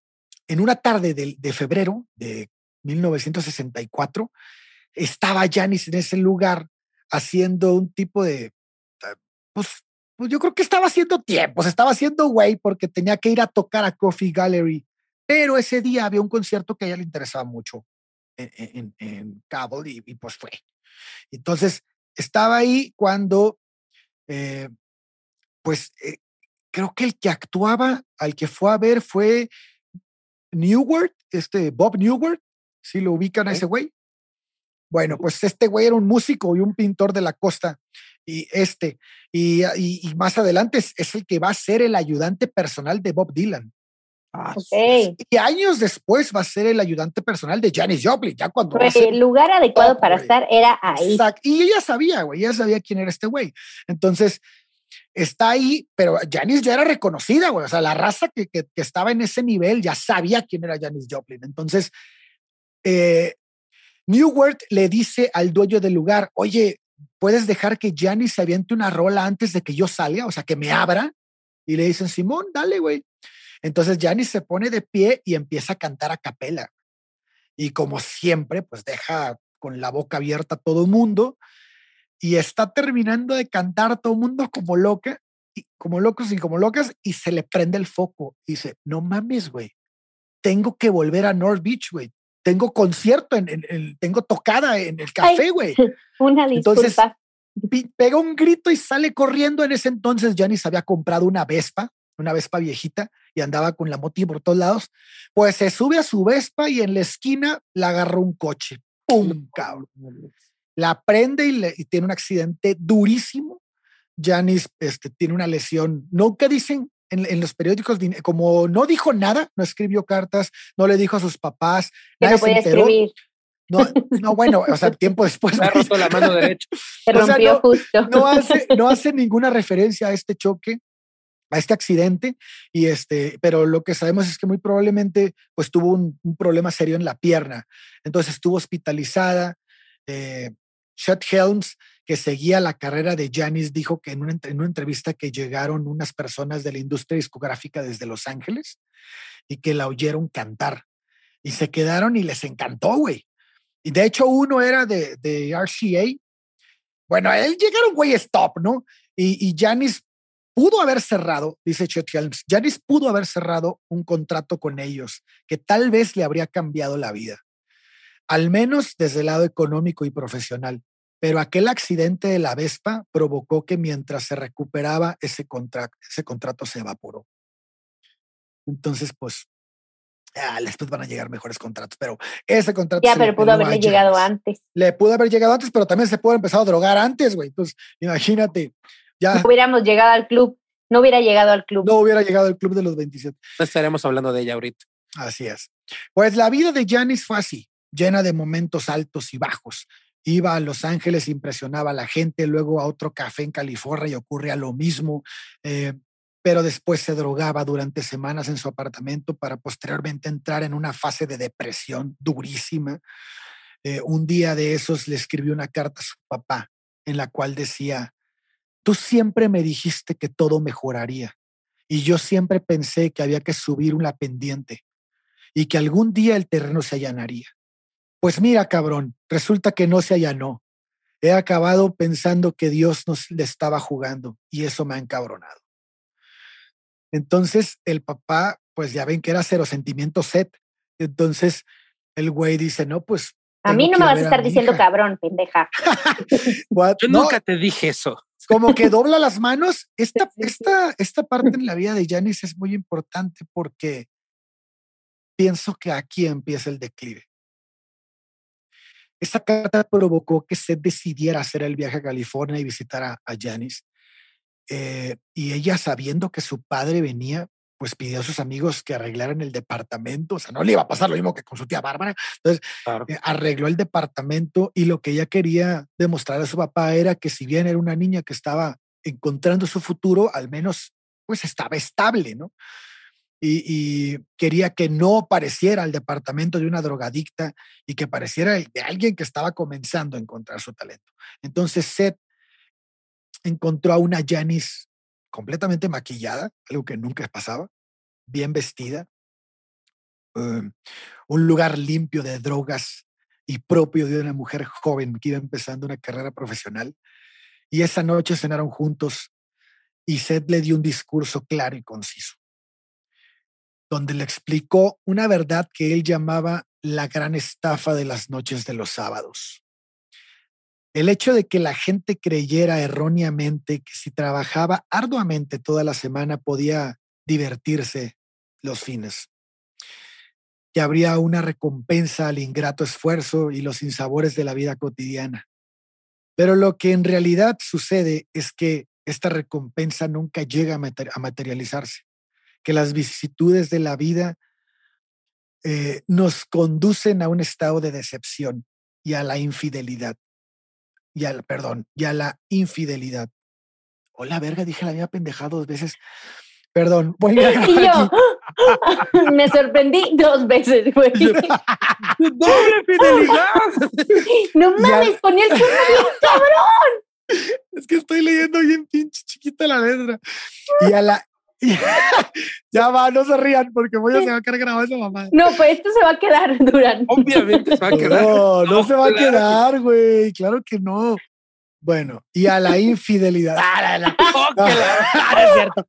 en una tarde del, de febrero de 1964. Estaba Janis en ese lugar haciendo un tipo de, pues, pues yo creo que estaba haciendo tiempo, estaba haciendo güey porque tenía que ir a tocar a Coffee Gallery, pero ese día había un concierto que a ella le interesaba mucho en, en, Cable y, pues fue. Entonces, estaba ahí cuando, eh, pues, eh, creo que el que actuaba, al que fue a ver fue Newward, este Bob Newward, si lo ubican a ese güey. Bueno, pues este güey era un músico y un pintor de la costa. Y este, y, y, más adelante es, es, el que va a ser el ayudante personal de Bob Dylan. Ah, okay. Y años después va a ser el ayudante personal de Janis Joplin, ya cuando... el lugar adecuado para estar era ahí. Exacto. Y ella sabía, güey, ella sabía quién era este güey. Entonces, está ahí, pero Janis ya era reconocida, güey. O sea, la raza que, que, que, estaba en ese nivel ya sabía quién era Janis Joplin. Entonces, eh, le dice al dueño del lugar, oye, ¿puedes dejar que Janis se aviente una rola antes de que yo salga? O sea, que me abra. Y le dicen, Simón, dale, güey. Entonces Janis se pone de pie y empieza a cantar a capela. Y como siempre, pues deja con la boca abierta a todo el mundo y está terminando de cantar todo el mundo como loca, y como locos y como locas, y se le prende el foco. Y dice, no mames, güey, tengo que volver a North Beach, güey. Tengo concierto, en, en, tengo tocada en el café, güey. Una disculpa. Entonces, pega un grito y sale corriendo. En ese entonces, Janis había comprado una Vespa, una Vespa viejita, y andaba con la moti por todos lados. Pues se sube a su Vespa y en la esquina la agarró un coche. ¡Pum! Cabrón la prende y, tiene un accidente durísimo. Janis este, tiene una lesión, no que dicen en, los periódicos, como no dijo nada, no escribió cartas, no le dijo a sus papás, que no podía escribir. No, no, bueno, o sea, tiempo después. Me ha roto la mano derecha. *laughs* Se rompió no, justo. No hace, no hace ninguna referencia a este choque, a este accidente, y este, pero lo que sabemos es que muy probablemente pues tuvo un, un problema serio en la pierna. Entonces estuvo hospitalizada. Eh, Chet Helms, que seguía la carrera de Janis, dijo que en una, en una entrevista que llegaron unas personas de la industria discográfica desde Los Ángeles y que la oyeron cantar y se quedaron y les encantó, güey. Y de hecho uno era de, RCA. Bueno, él llegaron, güey, stop, ¿no? Y, y Janis pudo haber cerrado, dice Chet Helms, Janis pudo haber cerrado un contrato con ellos que tal vez le habría cambiado la vida, al menos desde el lado económico y profesional pero aquel accidente de la Vespa provocó que mientras se recuperaba ese, contrato, ese contrato se evaporó. Entonces, pues, ah, después van a llegar mejores contratos, pero ese contrato... Ya, pero pudo haberle llegado antes. Le pudo haber llegado antes, pero también se pudo haber empezado a drogar antes, güey. Entonces, imagínate, ya... No hubiéramos llegado al club, no hubiera llegado al club. No hubiera llegado al club de los 27. No estaremos hablando de ella ahorita. Así es. Pues la vida de Janis fue así, llena de momentos altos y bajos iba a Los Ángeles, impresionaba a la gente, luego a otro café en California y ocurría lo mismo, eh, pero después se drogaba durante semanas en su apartamento para posteriormente entrar en una fase de depresión durísima. Eh, un día de esos le escribió una carta a su papá en la cual decía, tú siempre me dijiste que todo mejoraría y yo siempre pensé que había que subir una pendiente y que algún día el terreno se allanaría. Pues mira, cabrón, resulta que no se allanó. He acabado pensando que Dios nos le estaba jugando y eso me ha encabronado. Entonces el papá, pues ya ven que era cero sentimiento set. Entonces el güey dice, no, pues. A mí no me vas a estar diciendo cabrón, pendeja. *laughs* Yo nunca te dije eso. Como que *laughs* dobla las manos. Esta, esta, esta parte en la vida de Janice es muy importante porque pienso que aquí empieza el declive. Esta carta provocó que Seth decidiera hacer el viaje a California y visitar a, a Janice. Eh, y ella, sabiendo que su padre venía, pues pidió a sus amigos que arreglaran el departamento. O sea, no le iba a pasar lo mismo que con su tía Bárbara. Entonces, eh, arregló el departamento y lo que ella quería demostrar a su papá era que si bien era una niña que estaba encontrando su futuro, al menos pues estaba estable, ¿no? Y, quería que no pareciera el departamento de una drogadicta y que pareciera de alguien que estaba comenzando a encontrar su talento. Entonces Seth encontró a una Janice completamente maquillada, algo que nunca pasaba, bien vestida, em, un lugar limpio de drogas y propio de una mujer joven que iba empezando una carrera profesional. Y esa noche cenaron juntos y Seth le dio un discurso claro y conciso, donde le explicó una verdad que él llamaba la gran estafa de las noches de los sábados. El hecho de que la gente creyera erróneamente que si trabajaba arduamente toda la semana podía divertirse los fines, que habría una recompensa al ingrato esfuerzo y los sinsabores de la vida cotidiana. Pero lo que en realidad sucede es que esta recompensa nunca llega a, materializarse, que las vicisitudes de la vida eh, nos conducen a un estado de decepción y a la infidelidad y al, perdón, y a la infidelidad. Hola, verga, dije la misma pendejada dos veces. Perdón, voy a Y yo *laughs* me sorprendí dos veces, güey. *laughs* ¡Doble fidelidad! No *laughs* mames, ponía el bien cabrón. Es que estoy leyendo bien pinche chiquita la letra. Y a la. *laughs* ya va, no se rían porque voy a se va a quedar grabado esa mamá. No, pues esto se va a quedar *laughs* durante. Obviamente se va a quedar. No, no, se va a quedar, güey. Claro que no. Bueno, y a la infidelidad. *laughs* Ah, ah, es cierto.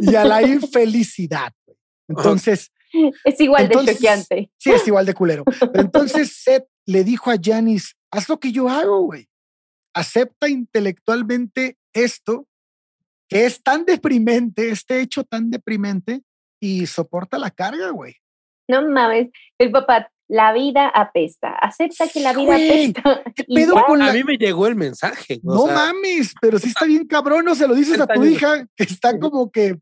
Y a la infelicidad. Entonces. Es igual de choqueante. Sí, es igual de culero. entonces Seth le dijo a Janice: haz lo que yo hago, güey. Acepta intelectualmente esto, que es tan deprimente, este hecho tan deprimente, y soporta la carga, güey. No mames, el papá la vida apesta. Acepta que la vida apesta. *laughs* A mí me llegó el mensaje. No mames, pero sí está bien cabrón, no se lo dices a tu hija que está como que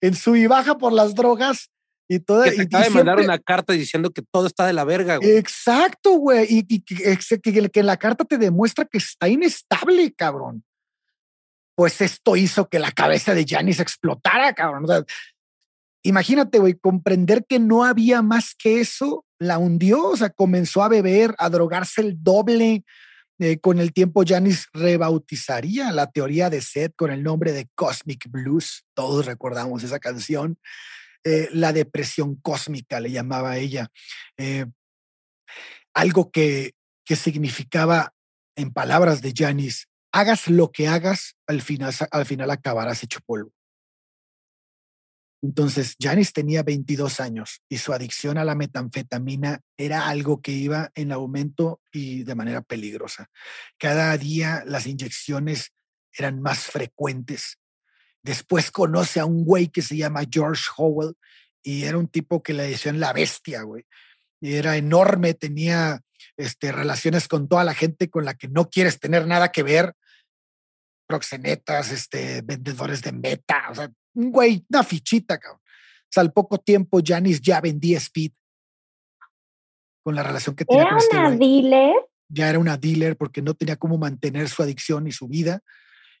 en su y baja por las drogas y toda. Que te acaba de mandar una carta diciendo que todo está de la verga, güey. Exacto, güey. Y, que, que, la carta te demuestra que está inestable, cabrón. Pues esto hizo que la cabeza de Janice explotara, cabrón. Imagínate, güey, comprender que no había más que eso la hundió, o sea, comenzó a beber, a drogarse el doble. Eh, con el tiempo, Janis rebautizaría la teoría de Seth con el nombre de Cosmic Blues. Todos recordamos esa canción. Eh, la depresión cósmica le llamaba ella. Eh, algo que, que significaba, en palabras de Janis, hagas lo que hagas, al final, al final acabarás hecho polvo. Entonces, Janis tenía 22 años y su adicción a la metanfetamina era algo que iba en aumento y de manera peligrosa. Cada día las inyecciones eran más frecuentes. Después conoce a un güey que se llama George Howell y era un tipo que le decían la bestia, güey. Era enorme, tenía este, relaciones con toda la gente con la que no quieres tener nada que ver, proxenetas, este, vendedores de meta, o sea, un güey, una fichita, cabrón. O sea, al poco tiempo Janis ya vendía Speed con la relación que tenía ¿Era este una dealer? Ya era una dealer porque no tenía cómo mantener su adicción y su vida.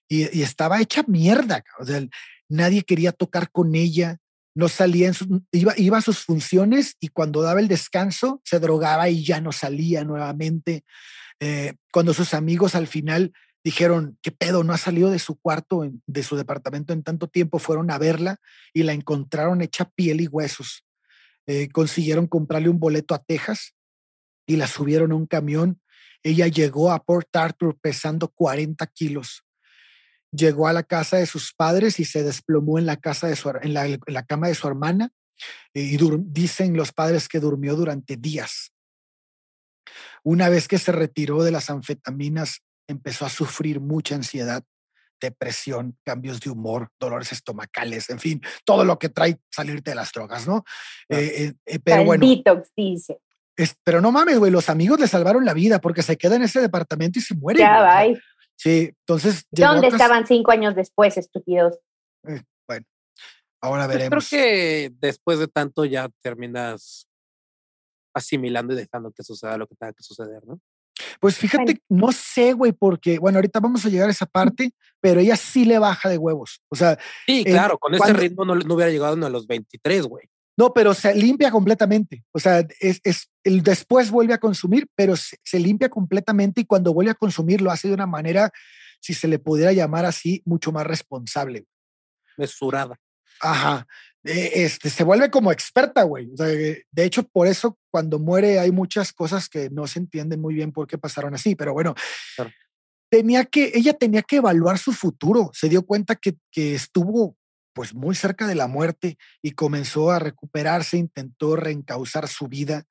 Y, estaba hecha mierda. O sea, nadie quería tocar con ella. No salía, en iba, iba a sus funciones y cuando daba el descanso se drogaba y ya no salía nuevamente. Eh, cuando sus amigos al final dijeron, ¿qué pedo? No ha salido de su cuarto, de su departamento en tanto tiempo. Fueron a verla y la encontraron hecha piel y huesos. Eh, consiguieron comprarle un boleto a Texas y la subieron a un camión. Ella llegó a Port Arthur pesando 40 kilos. Llegó a la casa de sus padres y se desplomó en la, casa de su, en la, cama de su hermana. Y dicen los padres que durmió durante días. Una vez que se retiró de las anfetaminas, empezó a sufrir mucha ansiedad, depresión, cambios de humor, dolores estomacales, en fin, todo lo que trae salirte de las drogas, ¿no? Eh, eh, eh, pero bueno. Detox, dice. pero no mames, güey, los amigos le salvaron la vida porque se queda en ese departamento y se muere. Ya, va. Sí, entonces. ¿Dónde estaban cinco años después, estúpidos? bueno, ahora veremos. creo que después de tanto ya terminas asimilando y dejando que suceda lo que tenga que suceder, ¿no? Pues fíjate, no sé, güey, porque, bueno, ahorita vamos a llegar a esa parte, pero ella sí le baja de huevos. O sea. Sí, claro, con ese ritmo no, no, hubiera llegado a los 23, güey. No, pero se limpia completamente. O sea, es, es el después vuelve a consumir, pero se, se, limpia completamente y cuando vuelve a consumir lo hace de una manera, si se le pudiera llamar así, mucho más responsable. Mesurada. Ajá. Este, se vuelve como experta, güey. O sea, de hecho, por eso cuando muere hay muchas cosas que no se entienden muy bien por qué pasaron así, pero bueno, tenía que, ella tenía que evaluar su futuro. Se dio cuenta que, que estuvo pues muy cerca de la muerte y comenzó a recuperarse, intentó reencauzar su vida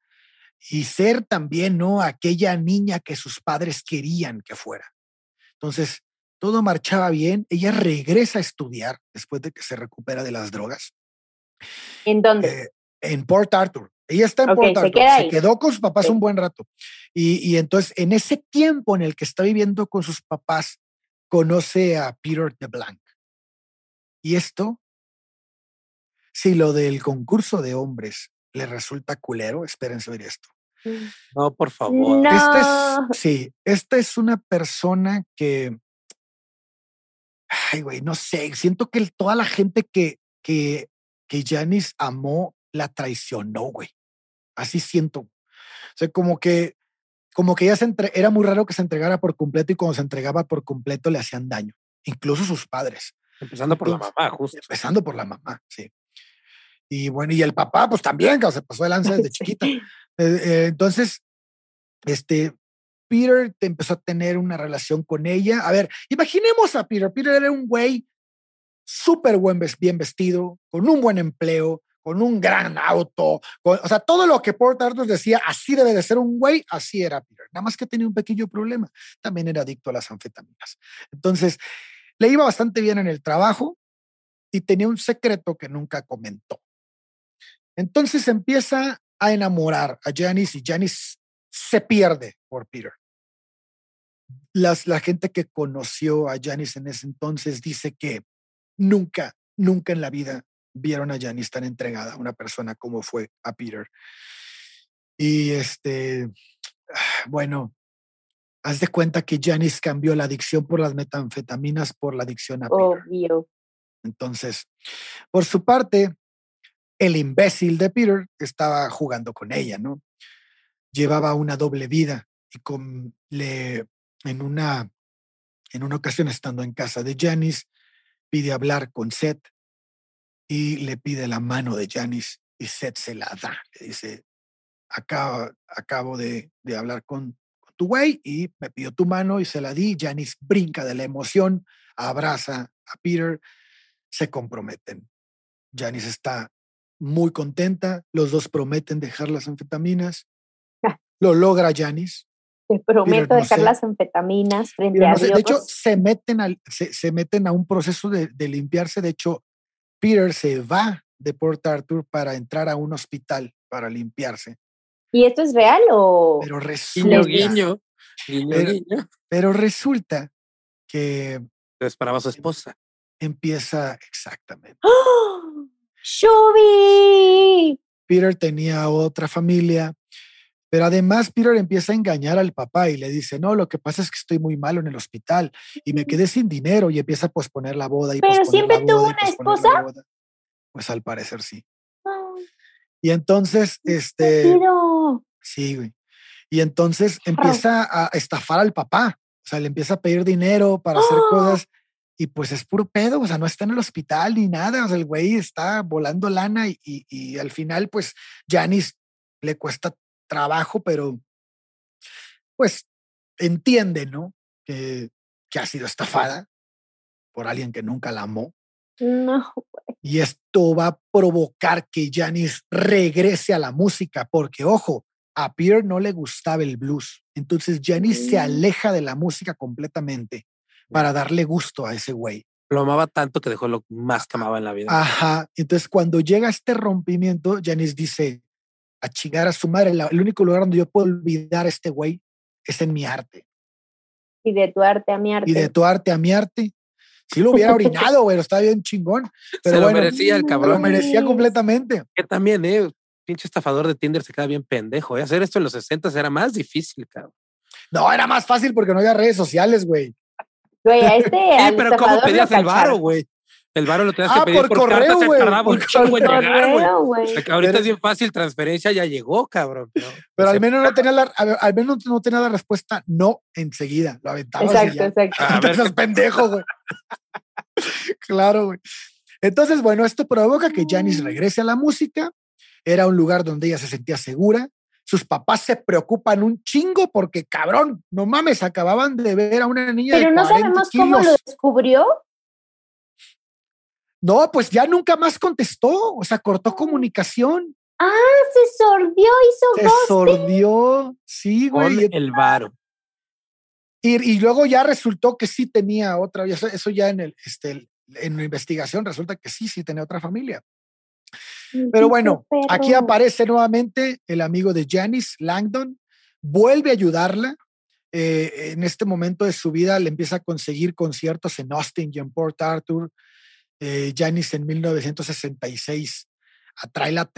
y ser también, ¿no? Aquella niña que sus padres querían que fuera. Entonces, todo marchaba bien, ella regresa a estudiar después de que se recupera de las drogas. ¿En dónde? Eh, en Port Arthur. Ella está en Port Arthur. Se, quedó con sus papás un buen rato. Y, y, entonces, en ese tiempo en el que está viviendo con sus papás, conoce a Peter de Blanc. Y esto, si lo del concurso de hombres le resulta culero, espérense oír esto. No, por favor. Esta es, sí, esta es una persona que ay, güey, no sé, siento que toda la gente que, que, que Janis amó la traicionó, güey. Así siento. O sea, como que, como que ella se entre, era muy raro que se entregara por completo y cuando se entregaba por completo le hacían daño, incluso sus padres. Empezando por la mamá, justo. Empezando por la mamá, sí. Y bueno, y el papá, pues también, que se pasó de lanza desde chiquita. *laughs* Eh, eh, entonces, este, Peter te empezó a tener una relación con ella. A ver, imaginemos a Peter. Peter era un güey súper bien vestido, con un buen empleo, con un gran auto, o sea, todo lo que Port Arthur decía, así debe de ser un güey, así era Peter. Nada más que tenía un pequeño problema. También era adicto a las anfetaminas. Entonces, le iba bastante bien en el trabajo y tenía un secreto que nunca comentó. Entonces empieza a enamorar a Janice y Janice se pierde por Peter las, la gente que conoció a Janice en ese entonces dice que nunca, nunca en la vida vieron a Janice tan entregada a una persona como fue a Peter. Y este, bueno, haz de cuenta que Janice cambió la adicción por las metanfetaminas por la adicción a Peter. Entonces, por su parte, el imbécil de Peter estaba jugando con ella, ¿no? Llevaba una doble vida y con, le en una, en una ocasión estando en casa de Janice, pide hablar con Seth y le pide la mano de Janice y Seth se la da. Le dice, acabo, acabo de, de hablar con, tu güey y me pidió tu mano y se la di. Janice brinca de la emoción, abraza a Peter, se comprometen. Janice está muy contenta, los dos prometen dejar las anfetaminas. Lo logra Janice, te prometo dejar las anfetaminas frente a Dios. De hecho, se meten, al, se, meten a un proceso de, limpiarse. De hecho, Peter se va de Port Arthur para entrar a un hospital para limpiarse. ¿Y esto es real o...? Pero resulta... Guiño, pero, resulta que... Lo esperaba su esposa. Empieza exactamente. ¡Oh! ¡Shubi! Peter tenía otra familia pero además Peter empieza a engañar al papá y le dice, no, lo que pasa es que estoy muy malo en el hospital y me quedé sin dinero y empieza a posponer la boda. Y Pero siempre tuvo una esposa. Pues al parecer sí. Y entonces, este... Sí, güey. Y entonces empieza a estafar al papá. O sea, le empieza a pedir dinero para hacer ¡Oh! cosas y pues es puro pedo, o sea, no está en el hospital ni nada, o sea, el güey está volando lana y, y, y al final pues Janice le cuesta trabajo, pero pues entiende, ¿no? Que, que ha sido estafada por alguien que nunca la amó. No. Y esto va a provocar que Janice regrese a la música, porque ojo, a Pierre no le gustaba el blues. Entonces Janice se mm. aleja de la música completamente para darle gusto a ese güey. Lo amaba tanto que dejó lo más que amaba en la vida. Ajá. Entonces cuando llega este rompimiento, Janice dice, a chingar a su madre. el único lugar donde yo puedo olvidar a este güey es en mi arte. Y de tu arte a mi arte. Y de tu arte a mi arte. Si lo hubiera orinado, güey, está bien chingón. *laughs* Pero se lo merecía el cabrón. Lo merecía completamente. Que también, eh, pinche estafador de Tinder se queda bien pendejo. ¿eh? Hacer esto en los 60 era más difícil, cabrón. No, era más fácil porque no había redes sociales, güey. Güey, a este. Sí, pero ¿cómo pedías el varo, güey? El varo lo tenías Ah, que pedir por por, correo, carta, se güey, tardaba por un chingo en llegar, güey. Correo, güey. Ahorita es bien fácil, transferencia ya llegó, cabrón. Pero, al menos no tenía la, al menos no tenía la respuesta no enseguida. Lo aventabas y Exacto, ya. exacto. A No ver, seas pendejo, güey. *laughs* claro, güey. Entonces, bueno, esto provoca que Janice regrese a la música. Era un lugar donde ella se sentía segura. Sus papás se preocupan un chingo porque, cabrón, no mames, acababan de ver a una niña Pero de no 40 sabemos cómo lo descubrió. No, pues ya nunca más contestó. O sea, cortó comunicación. Ah, se sordió, hizo Se ghosting. sordió. Sí, con güey. el varo. Y, y luego ya resultó que sí tenía otra, eso, eso ya en el, este, en la investigación resulta que sí, sí tenía otra familia. Pero bueno, aquí aparece nuevamente el amigo de Janice, Langdon, vuelve a ayudarla. eh, en este momento de su vida le empieza a conseguir conciertos en Austin y en Port Arthur. Eh, Janice en 1966 atrae la,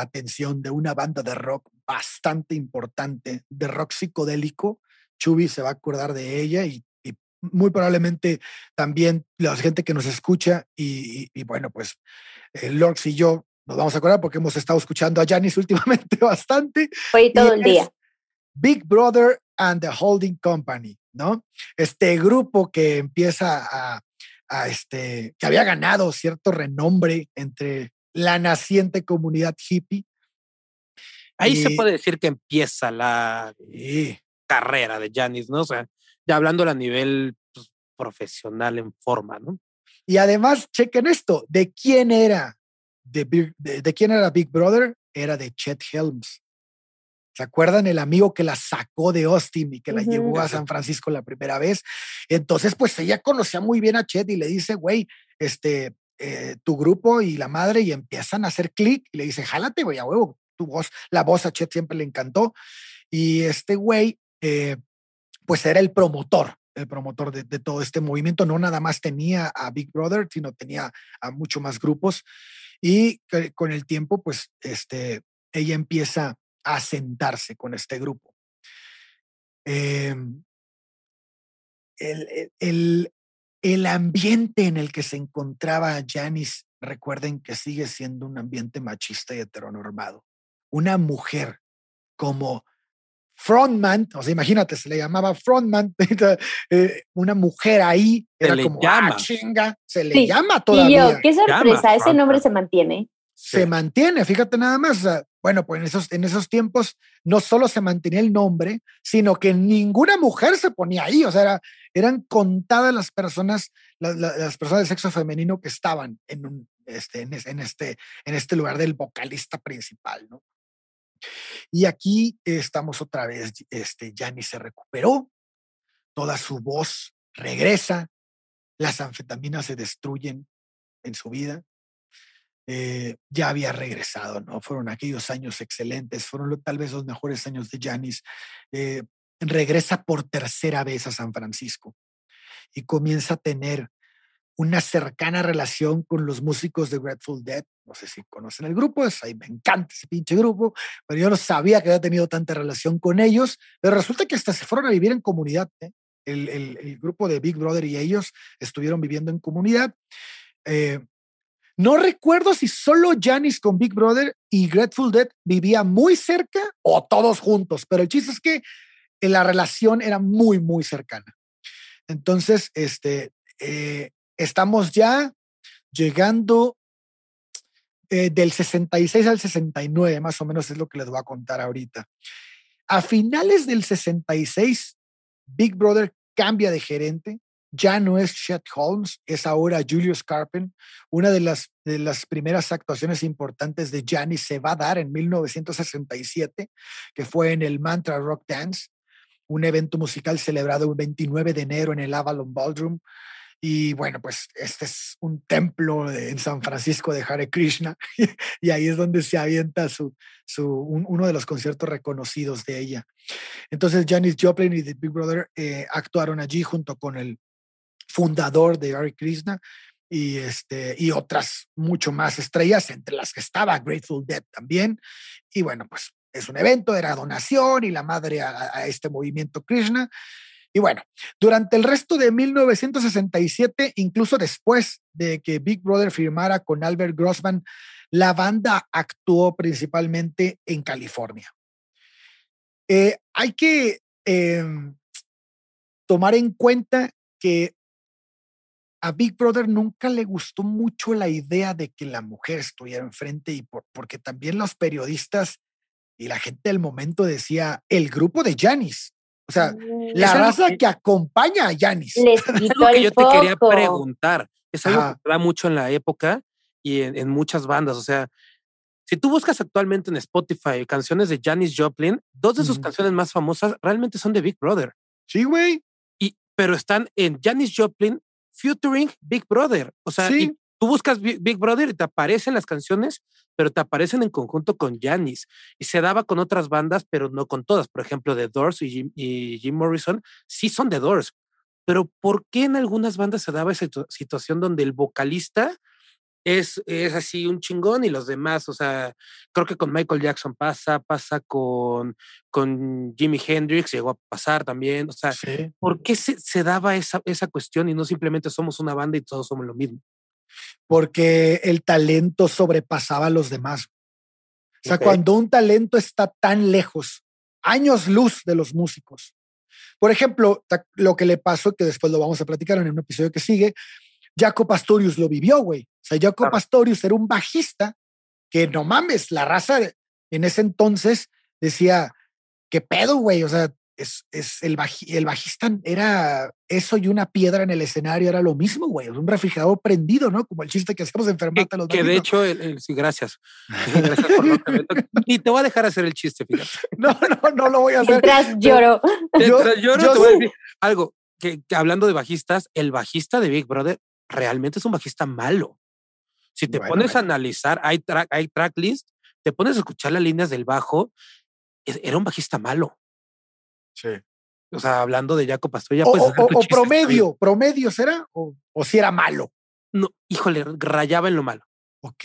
atención de una banda de rock bastante importante, de rock psicodélico. Chubby se va a acordar de ella y, y muy probablemente también la gente que nos escucha y, y- y bueno, pues eh, Lorx y yo nos vamos a acordar porque hemos estado escuchando a Janice *laughs* últimamente bastante. Fue todo el día. Big Brother and the Holding Company, ¿no? Este grupo que empieza a, a este, que había ganado cierto renombre entre la naciente comunidad hippie. Ahí se puede decir que empieza la Y carrera de Janis, ¿no? O sea, ya hablando a nivel pues, profesional en forma, ¿no? Y además, chequen esto, ¿de quién era? De, de, de quién era Big Brother? Era de Chet Helms. ¿Se acuerdan? El amigo que la sacó de Austin y que la llevó a San Francisco la primera vez. Entonces, pues ella conocía muy bien a Chet y le dice, güey, este, eh, tu grupo y la madre y empiezan a hacer clic y le dice, jálate, güey, a huevo, tu voz, la voz a Chet siempre le encantó. Y este güey, eh, pues era el promotor, el promotor de, de todo este movimiento. No nada más tenía a Big Brother, sino tenía a mucho más grupos. Y con el tiempo, pues, este, ella empieza a sentarse con este grupo. Em, el, el- el- ambiente en el que se encontraba Janice, recuerden que sigue siendo un ambiente machista y heteronormado. Una mujer como frontman, o sea, imagínate, se le llamaba frontman, *laughs* eh, una mujer ahí, Se era le como, llama. ah, chinga, se le Sí. llama Y todavía yo, qué sorpresa, Llama, ese nombre Frontman. se mantiene. se Sí. mantiene, fíjate nada más. Bueno, pues en esos, en esos tiempos no solo se mantenía el nombre, sino que ninguna mujer se ponía ahí. O sea, era- eran contadas las personas, la- la- las personas de sexo femenino que estaban en, un, este, en, es- en este, en este lugar del vocalista principal, ¿no? Y aquí estamos otra vez, este, Yanni se recuperó, toda su voz regresa, las anfetaminas se destruyen en su vida eh, ya había regresado, ¿no? Fueron aquellos años excelentes, fueron tal vez los mejores años de Janis. Eh, regresa por tercera vez a San Francisco y comienza a tener una cercana relación con los músicos de Grateful Dead. No sé si conocen el grupo, es, ahí me encanta ese pinche grupo, pero yo no sabía que había tenido tanta relación con ellos, pero resulta que hasta se fueron a vivir en comunidad. ¿eh? El, el- grupo de Big Brother y ellos estuvieron viviendo en comunidad. No recuerdo si solo Janis con Big Brother y Grateful Dead vivía muy cerca o todos juntos, pero el chiste es que eh, la relación era muy, muy cercana. Entonces, este, eh, estamos ya llegando eh, del 66 al 69, más o menos es lo que les voy a contar ahorita. A finales del 66, Big Brother cambia de gerente ya no es Chet Holmes, es ahora Julius Carpen. Una de las, de las primeras actuaciones importantes de Janis se va a dar en 1967, que fue en el Mantra Rock Dance, un evento musical celebrado el 29 de enero en el Avalon Ballroom. Y bueno, pues este es un templo en San Francisco de Hare Krishna *laughs* y ahí es donde se avienta su, su, un- uno de los conciertos reconocidos de ella. Entonces Janis Joplin y The Big Brother eh, actuaron allí junto con el fundador de Hare Krishna y, este, y otras mucho más estrellas, entre las que estaba Grateful Dead también. Y bueno, pues es un evento, era donación y la madre a, este movimiento Krishna. Y bueno, durante el resto de 1967, incluso después de que Big Brother firmara con Albert Grossman, la banda actuó principalmente en California. Eh, hay que em, tomar en cuenta que a Big Brother nunca le gustó mucho la idea de que la mujer estuviera enfrente y porque también los periodistas y la gente del momento decía el grupo de Janis. O sea, mm, la raza que, acompaña a Janis. *laughs* Es lo que yo te quería preguntar. Es algo que se da mucho en la época y en, muchas bandas. O sea, si tú buscas actualmente en Spotify canciones de Janis Joplin, dos de sus canciones más famosas realmente son de Big Brother. Sí, güey. Y, pero están en Janis Joplin featuring Big Brother. O sea, tú buscas Big Brother y te aparecen las canciones, pero te aparecen en conjunto con Janis. Y se daba con otras bandas, pero no con todas. Por ejemplo, The Doors y Jim, y Jim Morrison sí son The Doors. Pero ¿por qué en algunas bandas se daba esa situación donde el vocalista es, es así un chingón y los demás, o sea, creo que con Michael Jackson pasa, pasa con, con Jimi Hendrix, llegó a pasar también, o sea, ¿por qué se, se, daba esa, esa cuestión y no simplemente somos una banda y todos somos lo mismo? Porque el talento sobrepasaba a los demás. O sea, cuando un talento está tan lejos, años luz de los músicos. Por ejemplo, lo que le pasó, que después lo vamos a platicar en un episodio que sigue, Jaco Pastorius lo vivió, güey. O sea, Jaco Pastorius era un bajista que no mames, la raza en ese entonces decía, ¿qué pedo, güey? O sea, es, es el, el bajista era eso y una piedra en el escenario, era lo mismo, güey. Un refrigerador prendido, ¿no? Como el chiste que hacemos Fermata los Que de hecho, sí, gracias. *laughs* gracias y te voy a dejar hacer el chiste, fíjate. *laughs* No, no, no lo voy a hacer. Mientras lloro. Mientras lloro, te voy a decir algo. que, hablando de bajistas, el bajista de Big Brother realmente es un bajista malo. Si te pones a analizar, hay, track, hay tracklist, te pones a escuchar las líneas del bajo, era un bajista malo. Sí. O sea, hablando de Jaco Pastor, ya o, o, *laughs* promedio, promedio será, o, si era malo. No, híjole, rayaba en lo malo. Ok.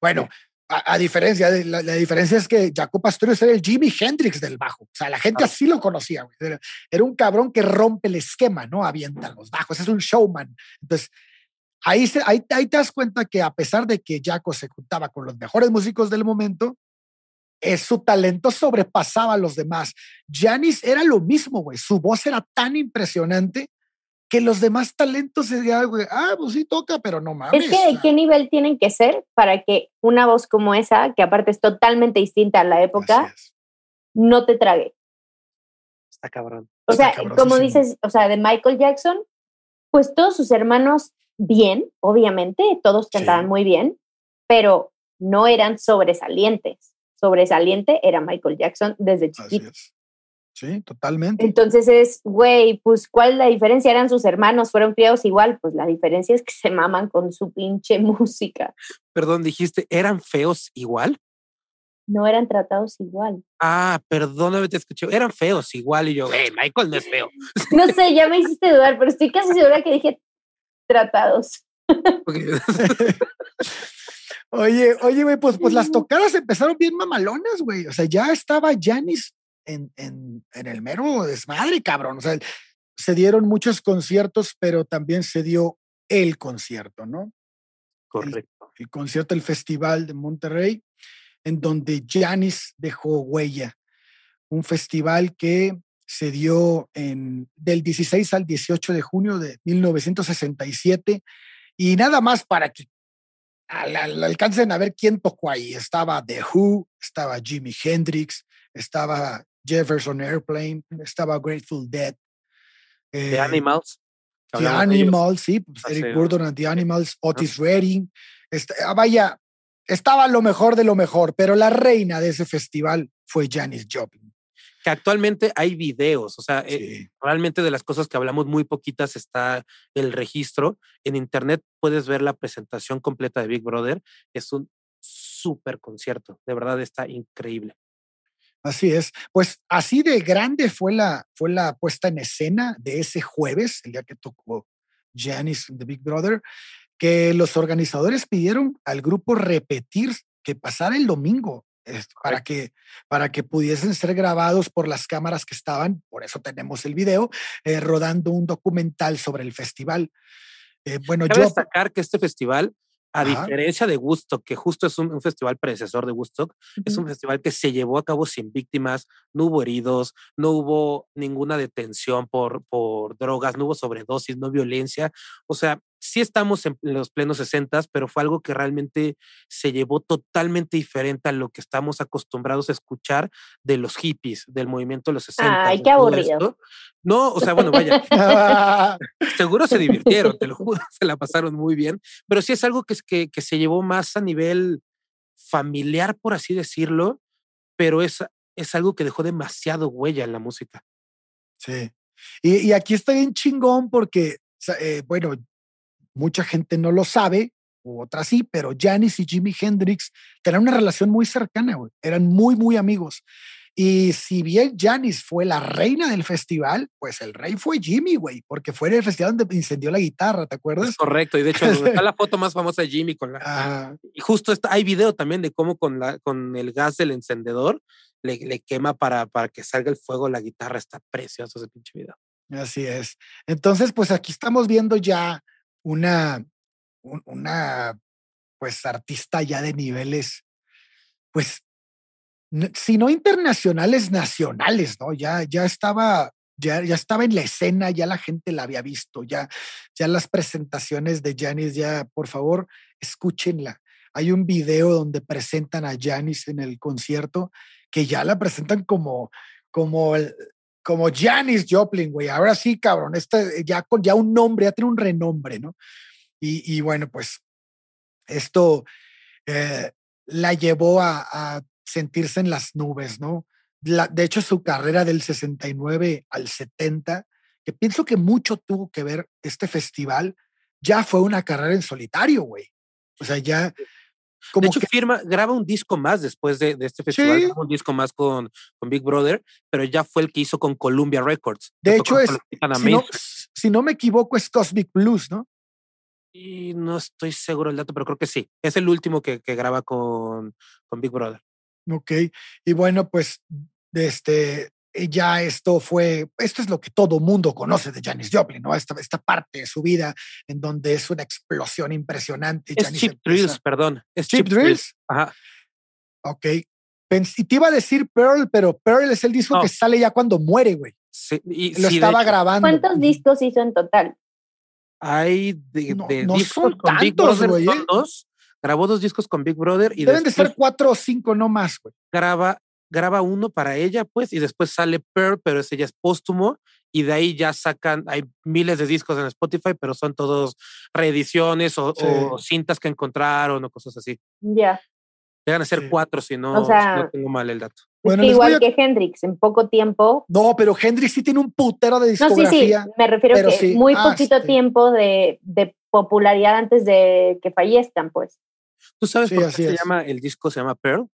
Bueno, a, diferencia, de, la, diferencia es que Jaco Pastorius era el Jimi Hendrix del bajo. O sea, la gente así lo conocía. Era, era, un cabrón que rompe el esquema, ¿no? Avienta los bajos, es un showman. Entonces, ahí, se, ahí, ahí te das cuenta que a pesar de que Jaco se juntaba con los mejores músicos del momento, es, su talento sobrepasaba a los demás. Janis era lo mismo, güey. Su voz era tan impresionante que los demás talentos se digan, ah, pues sí toca, pero no mames. Es que de qué nivel tienen que ser para que una voz como esa, que aparte es totalmente distinta a la época, no te trague. Está cabrón. O sea, como dices, o sea, de Michael Jackson, pues todos sus hermanos bien, obviamente, todos cantaban muy bien, pero no eran sobresalientes. Sobresaliente era Michael Jackson desde chiquito. Sí, totalmente. Entonces es, güey, pues ¿cuál es la diferencia? Eran sus hermanos, fueron criados igual. Pues la diferencia es que se maman con su pinche *laughs* música. Perdón, dijiste, ¿eran feos igual? No eran tratados igual. Ah, perdóname, te escuché. Eran feos igual. Y yo, hey, Michael no es feo. No sé, ya me hiciste dudar, pero estoy casi segura que dije tratados. *laughs* oye, oye, güey, pues, pues las tocadas empezaron bien mamalonas, güey. O sea, ya estaba Janis en, en, en el mero desmadre, cabrón. O sea, se dieron muchos conciertos, pero también se dio el concierto, ¿no? Correcto. El, concierto, el Festival de Monterrey, en donde Janis dejó huella. Un festival que se dio en, del 16 al 18 de junio de 1967. Y nada más para que alcancen a ver quién tocó ahí. Estaba The Who, estaba Jimi Hendrix, estaba Jefferson Airplane, estaba Grateful Dead. The eh, Animals. The Animals, sí, pues, Eric Burdon and The Animals, Otis Redding. Este, ah, vaya, estaba lo mejor de lo mejor, pero la reina de ese festival fue Janis Joplin. Que actualmente hay videos, o sea, eh, realmente de las cosas que hablamos muy poquitas está el registro. En internet puedes ver la presentación completa de Big Brother. Es un súper concierto, de verdad está increíble. Así es. Pues así de grande fue la, fue la puesta en escena de ese jueves, el día que tocó Janice The Big Brother, que los organizadores pidieron al grupo repetir que pasara el domingo para que, para que pudiesen ser grabados por las cámaras que estaban, por eso tenemos el video, eh, rodando un documental sobre el festival. Eh, bueno, Cabe yo... destacar que este festival a diferencia de Woodstock, que justo es un, festival predecesor de Woodstock, es un festival que se llevó a cabo sin víctimas, no hubo heridos, no hubo ninguna detención por, por drogas, no hubo sobredosis, no violencia. O sea, sí estamos en los plenos 60, pero fue algo que realmente se llevó totalmente diferente a lo que estamos acostumbrados a escuchar de los hippies, del movimiento de los 60. Ay, qué aburrido. No, o sea, bueno, vaya. *laughs* Seguro se divirtieron, te lo juro, *laughs* se la pasaron muy bien, pero sí es algo que, que, que se llevó más a nivel familiar, por así decirlo, pero es, es algo que dejó demasiado huella en la música. Sí. Y, y aquí está bien chingón porque, eh, bueno, mucha gente no lo sabe, u otra sí, pero Janis y Jimi Hendrix tenían una relación muy cercana, güey. Eran muy, muy amigos. Y si bien Janis fue la reina del festival, pues el rey fue Jimmy, güey, porque fue el festival donde incendió la guitarra, ¿te acuerdas? correcto, y de hecho está la foto más famosa de Jimmy con la... Y justo está, hay video también de cómo con, la, con el gas del encendedor le, le quema para, para que salga el fuego la guitarra, está precioso ese pinche video. Así es. Entonces, pues aquí estamos viendo ya una, una, pues, artista ya de niveles, pues, si no internacionales, nacionales, ¿no? Ya, ya estaba, ya, ya estaba en la escena, ya la gente la había visto, ya, ya las presentaciones de Janis, ya, por favor, escúchenla. Hay un video donde presentan a Janis en el concierto que ya la presentan como, como como Janis Joplin, güey. Ahora sí, cabrón, este, ya con ya un nombre, ya tiene un renombre, ¿no? Y, bueno, pues esto eh, la llevó a, sentirse en las nubes, ¿no? de hecho, su carrera del 69 al 70, que pienso que mucho tuvo que ver este festival, ya fue una carrera en solitario, güey. O sea, ya de hecho, firma, graba un disco más después de, este festival, un disco más con, con, Big Brother, pero ya fue el que hizo con Columbia Records. De hecho, es, si no, me equivoco, es Cosmic Blues, ¿no? Y no estoy seguro del dato, pero creo que sí. Es el último que, que graba con, con Big Brother. Ok, y bueno, pues este, ya esto fue, esto es lo que todo mundo conoce de Janis Joplin, ¿no? Esta, esta parte de su vida en donde es una explosión impresionante. Es Chip Drills, perdón. Es Chip, Drills. Ajá. Ok. y te iba a decir Pearl, pero Pearl es el disco que sale ya cuando muere, güey. Sí, y, lo estaba grabando. ¿Cuántos discos hizo en total? Hay de, discos con Big Brother, güey, ¿eh? dos. Grabó dos discos con Big Brother y Deben de ser cuatro o cinco, no más, güey. Graba graba uno para ella, pues, y después sale Pearl, pero ese ya es póstumo, y de ahí ya sacan, hay miles de discos en Spotify, pero son todos reediciones o, cintas que encontraron o cosas así. Ya. Llegan a ser cuatro si no, no tengo mal el dato. Bueno, igual que Hendrix, en poco tiempo. No, pero Hendrix sí tiene un putero de discografía. No, sí, sí, me refiero a que muy ah, poquito tiempo de, de, popularidad antes de que fallezcan, pues. ¿Tú sabes por qué se llama el disco? Se llama Pearl.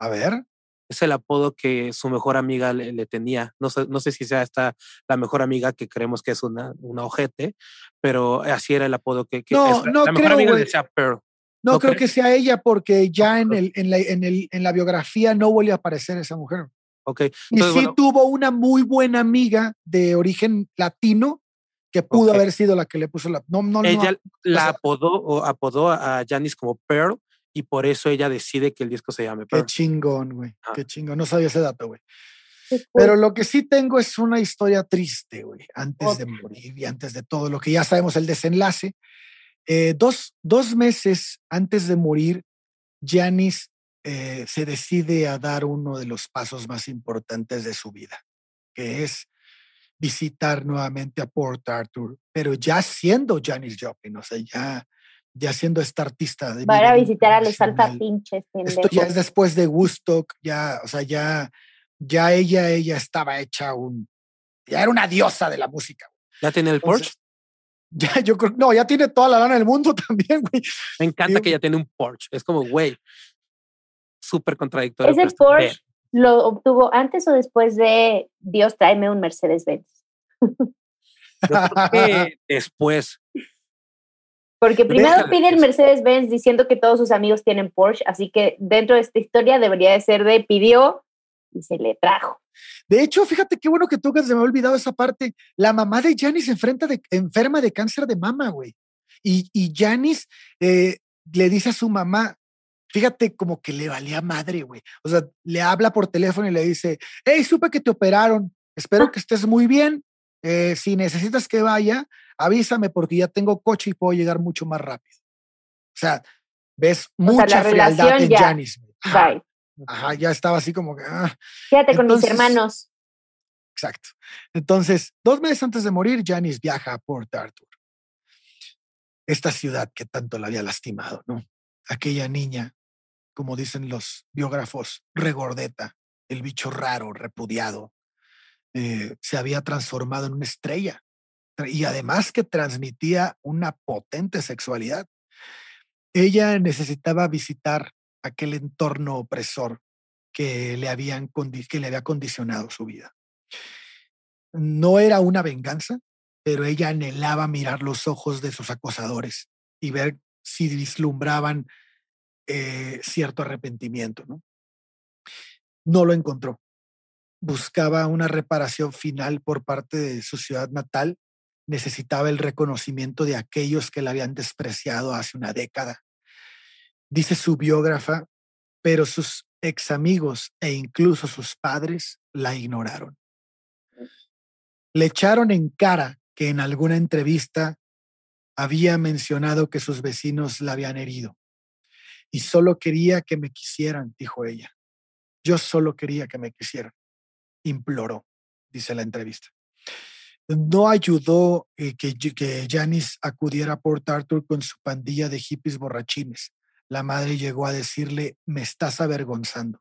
A ver es el apodo que su mejor amiga le, tenía. No sé, no sé si sea esta la mejor amiga que creemos que es una, una ojete, pero así era el apodo que, no, no la mejor amiga decía Pearl. No, creo que sea ella porque ya en, el, en, la, en, el, en la biografía no volvió a aparecer esa mujer. Ok. y sí tuvo una muy buena amiga de origen latino que pudo haber sido la que le puso la... No, no, ella la apodó o apodó a Janis como Pearl y por eso ella decide que el disco se llame Qué chingón, güey. Qué chingón. No sabía ese dato, güey. Pero lo que sí tengo es una historia triste, güey, antes de morir y antes de todo, lo que ya sabemos, el desenlace. Eh, dos, dos, meses antes de morir, Janis eh, se decide a dar uno de los pasos más importantes de su vida, que es visitar nuevamente a Port Arthur, pero ya siendo Janis Joplin, o sea, ya ya siendo esta artista. De Para visitar a los alfa pinches. Esto ya es después de Woodstock, ya, o sea, ya, ya ella, ella estaba hecha un, ya era una diosa de la música. ¿Ya tiene el Porsche? *laughs* Ya, yo creo, no, ya tiene toda la lana del mundo *laughs* también, güey. Me encanta que ya tiene un Porsche. Es como, güey, súper contradictorio. ¿Ese Porsche lo obtuvo antes o después de Dios tráeme un Mercedes-Benz? *laughs* después. Porque primero pide el Mercedes-Benz diciendo que todos sus amigos tienen Porsche, así que dentro de esta historia debería de ser de pidió y se le trajo. De hecho, fíjate qué bueno que tú se me ha olvidado esa parte. La mamá de Janis enfrenta de, enferma de cáncer de mama, güey. Y, y Janis eh, le dice a su mamá, fíjate como que le valía madre, güey. O sea, le habla por teléfono y le dice, hey, supe que te operaron, espero ah. que estés muy bien. Eh, si necesitas que vaya, avísame porque ya tengo coche y puedo llegar mucho más rápido. O sea, ves mucha frialdad en Janis. Ajá, ya estaba así como que. Ah. Fíjate con mis hermanos. Exacto. Entonces, dos meses antes de morir, Janice viaja a Port Arthur. Esta ciudad que tanto la había lastimado, ¿no? Aquella niña, como dicen los biógrafos, regordeta, el bicho raro, repudiado, eh, se había transformado en una estrella y además que transmitía una potente sexualidad. Ella necesitaba visitar aquel entorno opresor que le, que le había condicionado su vida. No era una venganza, pero ella anhelaba mirar los ojos de sus acosadores y ver si vislumbraban eh, cierto arrepentimiento. ¿no? no lo encontró. Buscaba una reparación final por parte de su ciudad natal. Necesitaba el reconocimiento de aquellos que la habían despreciado hace una década dice su biógrafa, pero sus ex amigos e incluso sus padres la ignoraron. Le echaron en cara que en alguna entrevista había mencionado que sus vecinos la habían herido. Y solo quería que me quisieran, dijo ella. Yo solo quería que me quisieran. Imploró, dice la entrevista. No ayudó eh, que, que Janice acudiera a Port Arthur con su pandilla de hippies borrachines la madre llegó a decirle, me estás avergonzando.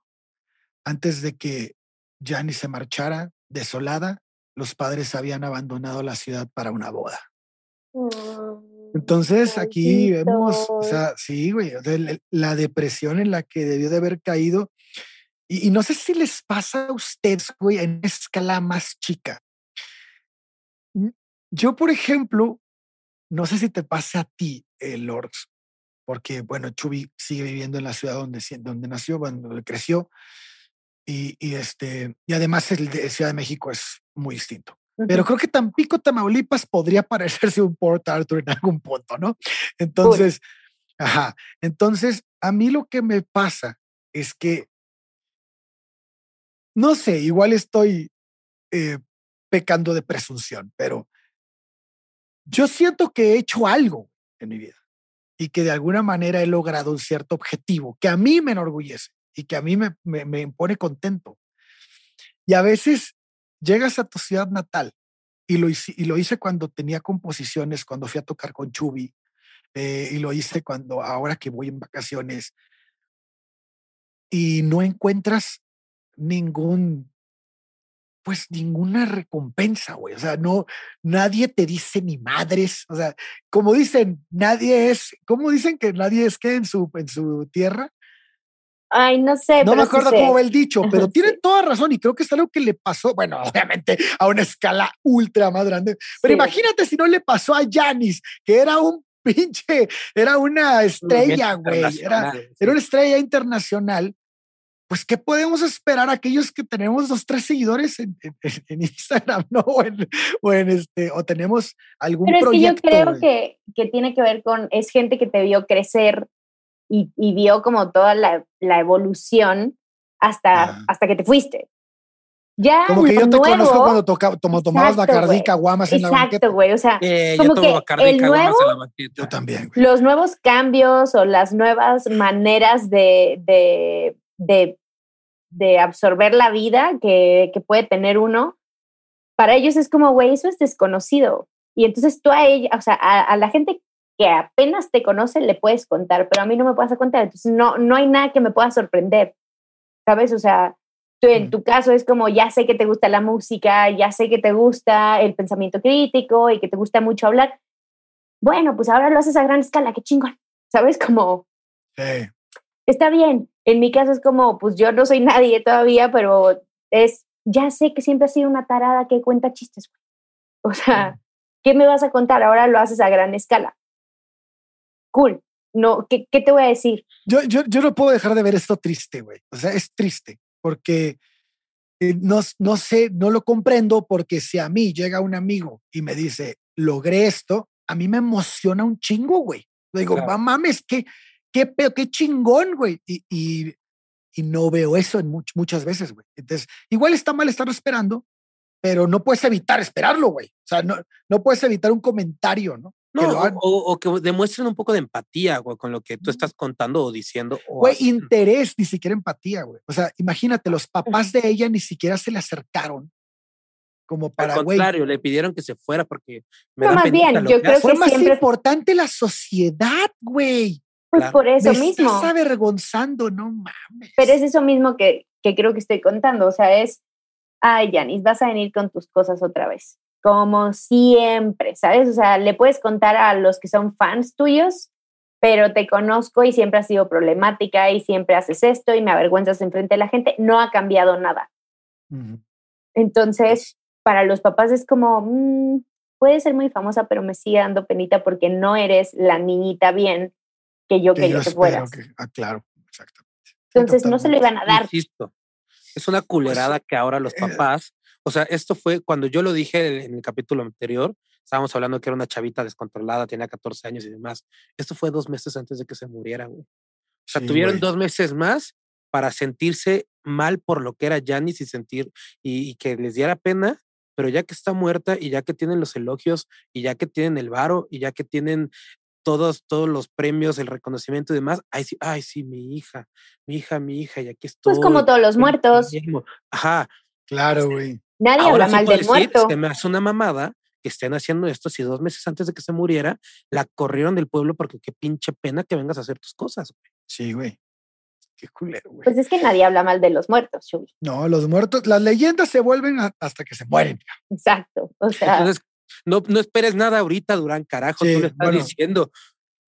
Antes de que Jani se marchara, desolada, los padres habían abandonado la ciudad para una boda. Entonces aquí vemos, o sea, sí, güey, la depresión en la que debió de haber caído. Y, no sé si les pasa a ustedes, güey, en escala más chica. Yo, por ejemplo, no sé si te pasa a ti, eh, Lords, porque, bueno, Chubi sigue viviendo en la ciudad donde, donde nació, donde creció, y, y, este, y además el de Ciudad de México es muy distinto. Pero creo que Tampico, Tamaulipas podría parecerse un Port Arthur en algún punto, ¿no? Entonces, ajá, entonces a mí lo que me pasa es que, no sé, igual estoy eh, pecando de presunción, pero yo siento que he hecho algo en mi vida y que de alguna manera he logrado un cierto objetivo que a mí me enorgullece y que a mí me, me, pone contento. Y a veces llegas a tu ciudad natal y lo, hice, y lo hice cuando tenía composiciones, cuando fui a tocar con Chubi, eh, y lo hice cuando ahora que voy en vacaciones y no encuentras ningún pues ninguna recompensa, güey. O sea, no, nadie te dice ni madres. O sea, como dicen, nadie es, ¿cómo dicen que nadie es que en su, en su tierra? Ay, no sé. No me acuerdo cómo va el dicho, pero tienen toda razón y creo que es algo que le pasó, bueno, *laughs* obviamente a una escala ultra más grande, pero imagínate si no le pasó a Janis, que era un *laughs* pinche, era una estrella, güey, era, era una estrella internacional pues, ¿qué podemos esperar aquellos que tenemos dos, tres seguidores en, Instagram, *laughs* ¿no? O en, este, o tenemos algún Pero es que yo creo que, que, tiene que ver con, es gente que te vio crecer y, y vio como toda la, la evolución hasta, hasta que te fuiste. Ya como que yo te conozco cuando toca, tomo, tomabas Bacardi Caguamas en la banqueta. Exacto, güey. O sea, como que el nuevo, yo también. Los nuevos cambios o las nuevas maneras de, de de, de absorber la vida que, que, puede tener uno, para ellos es como, güey, eso es desconocido. Y entonces tú a ella, o sea, a, la gente que apenas te conoce le puedes contar, pero a mí no me puedes contar, entonces no, no hay nada que me pueda sorprender, ¿sabes? O sea, tú, en tu caso es como, ya sé que te gusta la música, ya sé que te gusta el pensamiento crítico y que te gusta mucho hablar. Bueno, pues ahora lo haces a gran escala, qué chingón, ¿sabes? *laughs* Como, sí está bien. En mi caso es como, pues yo no soy *laughs* nadie todavía, pero es, ya sé que siempre has sido una tarada que cuenta chistes. O sea, ¿qué me vas a contar? Ahora lo haces a gran escala. cool. No, ¿qué, ¿qué, te voy a decir? Yo, yo, yo no puedo dejar de ver esto triste, güey. O sea, es triste porque eh, no, no sé, no lo comprendo porque si a mí llega un amigo y me dice, logré esto, a mí me emociona un chingo, güey. Digo, claro. mames, qué, qué, qué chingón, güey. Y, y, y, no veo eso en much, muchas veces, güey. Entonces, igual está mal estarlo esperando, pero no puedes evitar esperarlo, güey. O sea, no, no puedes evitar un comentario, ¿no? No, o, o, que demuestren un poco de empatía, güey, con lo que tú estás contando o diciendo. Güey, interés, ni siquiera empatía, güey. O sea, imagínate, los papás de ella ni siquiera se le acercaron como para, Al contrario, le pidieron que se fuera porque me no, más bien, yo creo Fue que más siempre... importante la sociedad, güey. Pues claro. por eso me mismo. Estás avergonzando, no mames. Pero es eso mismo que, que creo que estoy contando. O sea, es, ay, Janis, vas a venir con tus cosas otra vez como siempre, ¿sabes? O sea, le puedes contar a los que son fans tuyos, pero te conozco y siempre has sido problemática y siempre haces esto y me avergüenzas enfrente de la gente. No ha cambiado nada. Uh -huh. Entonces, para los papás es como, mmm, puede ser muy famosa, pero me sigue dando penita porque no eres la niñita bien que yo que quería yo que fueras. Que, ah, claro, exactamente. Entonces, no se lo iban a dar. Insisto, es una culerada pues, que ahora los papás o sea, esto fue cuando yo lo dije en el capítulo anterior, estábamos hablando que era una chavita descontrolada, tenía 14 años y demás. Esto fue dos meses antes de que se muriera, güey. O sea, sí, tuvieron güey. dos meses más para sentirse mal por lo que era Janis y sentir y, y, que les diera pena, pero ya que está muerta y ya que tienen los elogios y ya que tienen el varo y ya que tienen todos, todos los premios, el reconocimiento y demás, ay sí, ay, sí, mi hija, mi hija, mi hija, y aquí estoy. Pues como todos los muertos. Ajá. Claro, güey. Nadie Ahora habla sí mal del decir, muerto. Se me hace una mamada que estén haciendo esto si dos meses antes de que se muriera la corrieron del pueblo porque qué pinche pena que vengas a hacer tus cosas. Güey. Sí, güey. Qué culero, güey. Pues es que nadie habla mal de los muertos, Shubi. No, los muertos, las leyendas se vuelven a, hasta que se mueren. Exacto. O sea. Entonces, no, no esperes nada ahorita, Durán, carajo, Sí, tú le estás bueno. diciendo.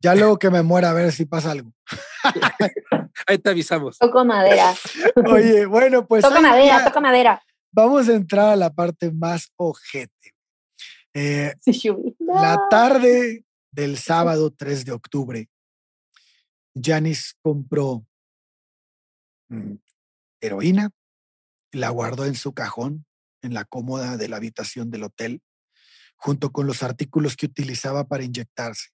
Ya luego que me muera a ver si pasa algo. *laughs* Ahí te avisamos. Toco madera. Oye, bueno, pues toca madera, toca madera. vamos a entrar a la parte más ojete. Eh, Sí, Shubi. No. La tarde del sábado 3 de octubre, Janis compró mm, heroína, la guardó en su cajón, en la cómoda de la habitación del hotel, junto con los artículos que utilizaba para inyectarse.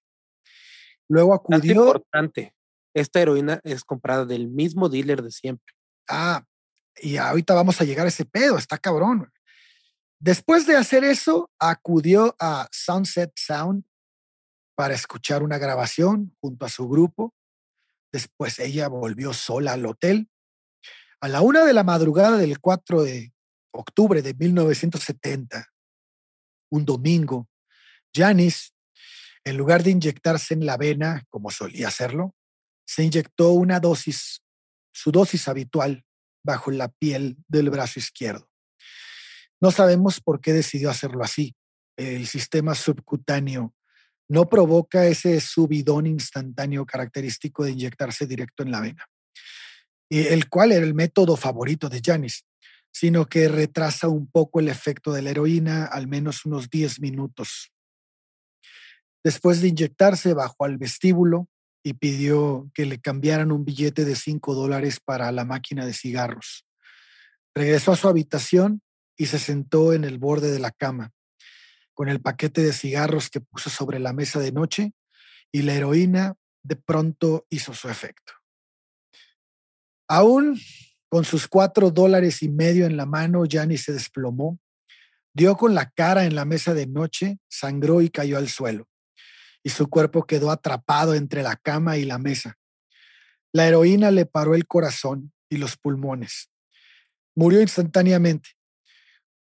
Luego acudió. importante. Esta heroína es comprada del mismo dealer de siempre. Ah, y ahorita vamos a llegar a ese pedo, está cabrón. Después de hacer eso, acudió a Sunset Sound para escuchar una grabación junto a su grupo. Después ella volvió sola al hotel. A la una de la madrugada del 4 de octubre de 1970, un domingo, Janis, en lugar de inyectarse en la vena, como solía hacerlo, se inyectó una dosis, su dosis habitual, bajo la piel del brazo izquierdo. No sabemos por qué decidió hacerlo así. El sistema subcutáneo no provoca ese subidón instantáneo característico de inyectarse directo en la vena, el cual era el método favorito de Janis, sino que retrasa un poco el efecto de la heroína, al menos unos 10 minutos. Después de inyectarse, bajó al vestíbulo y pidió que le cambiaran un billete de 5 dólares para la máquina de cigarros. Regresó a su habitación y se sentó en el borde de la cama, con el paquete de cigarros que puso sobre la mesa de noche y la heroína de pronto hizo su efecto. Aún con sus cuatro dólares y medio en la mano, Yanni se desplomó, dio con la cara en la mesa de noche, sangró y cayó al suelo, y su cuerpo quedó atrapado entre la cama y la mesa. La heroína le paró el corazón y los pulmones. Murió instantáneamente.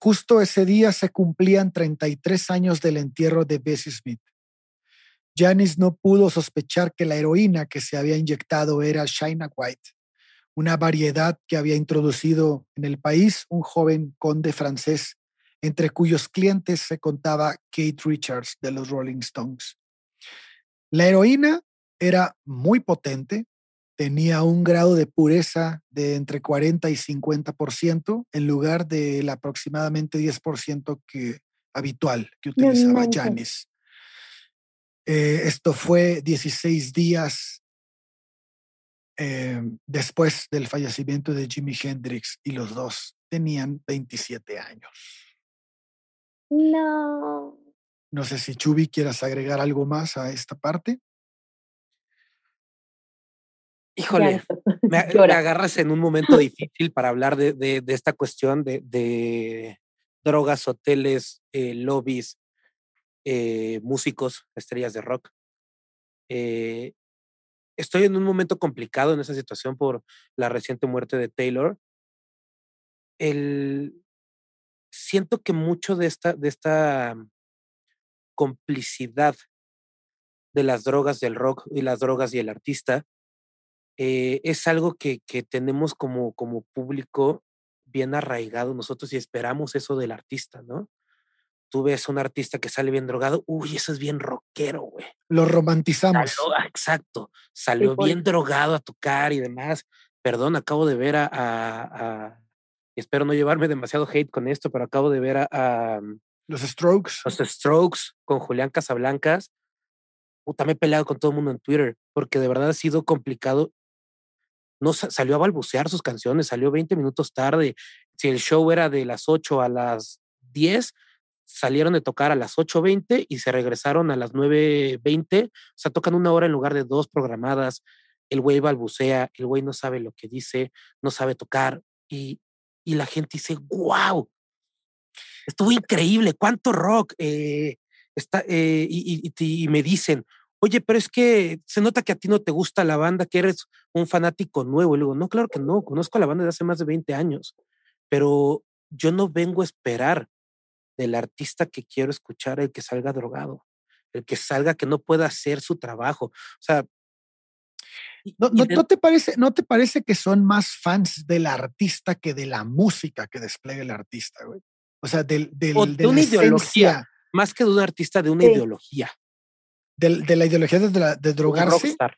Justo ese día se cumplían 33 años del entierro de Bessie Smith. Janis no pudo sospechar que la heroína que se había inyectado era China White, una variedad que había introducido en el país un joven conde francés, entre cuyos clientes se contaba Kate Richards de los Rolling Stones. La heroína era muy potente, tenía un grado de pureza de entre 40 y 50% en lugar del aproximadamente 10% que, habitual que utilizaba. Janis. Eh, esto fue 16 días eh, después del fallecimiento de Jimi Hendrix y los dos tenían 27 años. No. No sé si Chubi quieras agregar algo más a esta parte. Híjole, *laughs* me, agarras en un momento difícil para hablar de, esta cuestión de, drogas, hoteles, eh, lobbies, eh, músicos, estrellas de rock. Eh, estoy en un momento complicado en esa situación por la reciente muerte de Taylor. El, siento que mucho de esta, de esta complicidad de las drogas del rock y las drogas y el artista eh, es algo que, que, tenemos como, como público bien arraigado nosotros y esperamos eso del artista, ¿no? Tú ves a un artista que sale bien drogado, uy, eso es bien rockero, güey. Lo romantizamos. Ah, exacto, salió bien drogado a tocar y demás. Perdón, acabo de ver a, a, espero no llevarme demasiado hate con esto, pero acabo de ver a, mm, los Strokes. Los Strokes con Julián Casablancas. Puta, me he peleado con todo el mundo en Twitter porque de verdad ha sido complicado. No salió a balbucear sus canciones, salió 20 minutos tarde. Si el show era de las 8 a las 10, salieron de tocar a las 8.20 y se regresaron a las 9.20. O sea, tocan una hora en lugar de dos programadas. El güey balbucea, el güey no sabe lo que dice, no sabe tocar. Y, y la gente dice, wow, estuvo increíble, cuánto rock. Eh, está, eh, y, me dicen, oye, pero es que se nota que a ti no te gusta la banda, que eres un fanático nuevo. Y luego, no, claro que no, conozco a la banda de hace más de 20 años, pero yo no vengo a esperar del artista que quiero escuchar el que salga drogado, el que salga que no pueda hacer su trabajo. O sea, no, no, te parece, ¿No te parece que son más fans del artista que de la música que despliegue el artista, güey? O sea, del, del, de, una ideología. Más que de un artista, de una ideología. de la ideología de, de, de drogarse. Rockstar.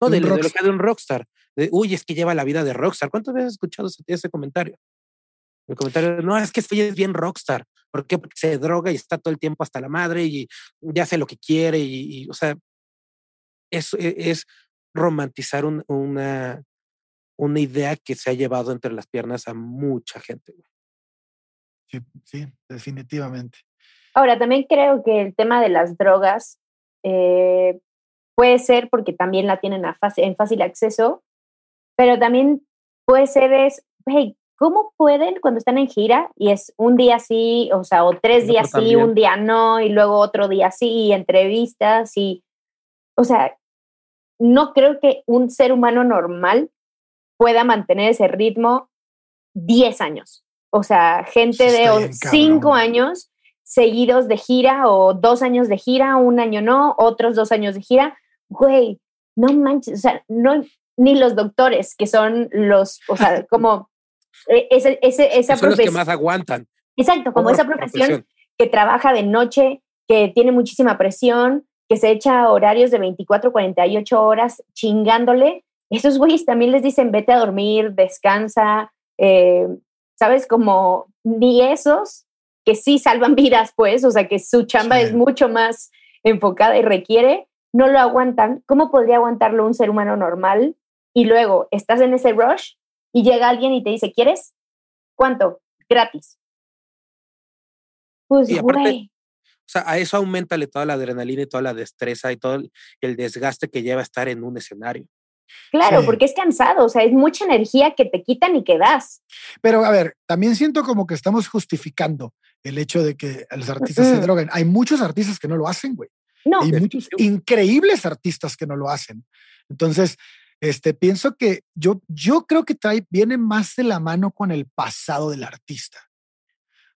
No, de la ideología de un rockstar. De, uy, es que lleva la vida de rockstar. ¿Cuántas veces has escuchado ese, comentario? El comentario, no, es que este es bien rockstar. ¿Por qué? Porque se droga y está todo el tiempo hasta la madre y ya hace lo que quiere. Y, o sea, es, e, es romantizar una, una idea que se ha llevado entre las piernas a mucha gente. Sí, sí, definitivamente. Ahora, también creo que el tema de las drogas eh, puede ser porque también la tienen a en fácil acceso, pero también puede ser es, hey, ¿cómo pueden cuando están en gira y es un día sí, o sea, o tres días sí, un día no, y luego otro día sí, y entrevistas y, o sea, no creo que un ser humano normal pueda mantener ese ritmo 10 años. O sea, gente de 5 años seguidos de gira o dos años de gira, un año no, otros dos años de gira. Güey, no manches, o sea, no, ni los doctores, que son los, o sea, *laughs* como ese, ese, esa son los que más aguantan. Exacto, como esa profesión que trabaja de noche, que tiene muchísima presión, que se echa horarios de 24, 48 horas chingándole, esos güeyes también les dicen vete a dormir, descansa, eh, ¿sabes? Como ni esos que sí salvan *laughs* vidas, pues, o sea, que su chamba es mucho más enfocada y requiere, no lo aguantan. ¿Cómo podría aguantarlo un ser humano normal? Y luego estás en ese rush y llega alguien y te dice, ¿quieres? ¿Cuánto? Gratis. Pues, güey o sea, a eso aumentale toda la adrenalina y toda la destreza y todo el, desgaste que lleva estar en un escenario. Claro, porque es cansado, o sea, es mucha energía que te quitan y que das. Pero a ver, también siento como que estamos justificando el hecho de que los artistas se droguen. Hay muchos artistas que no lo hacen, güey. No. Hay muchos increíbles artistas que no lo hacen. Entonces, este, pienso que yo, yo creo que trae, viene más de la mano con el pasado del artista.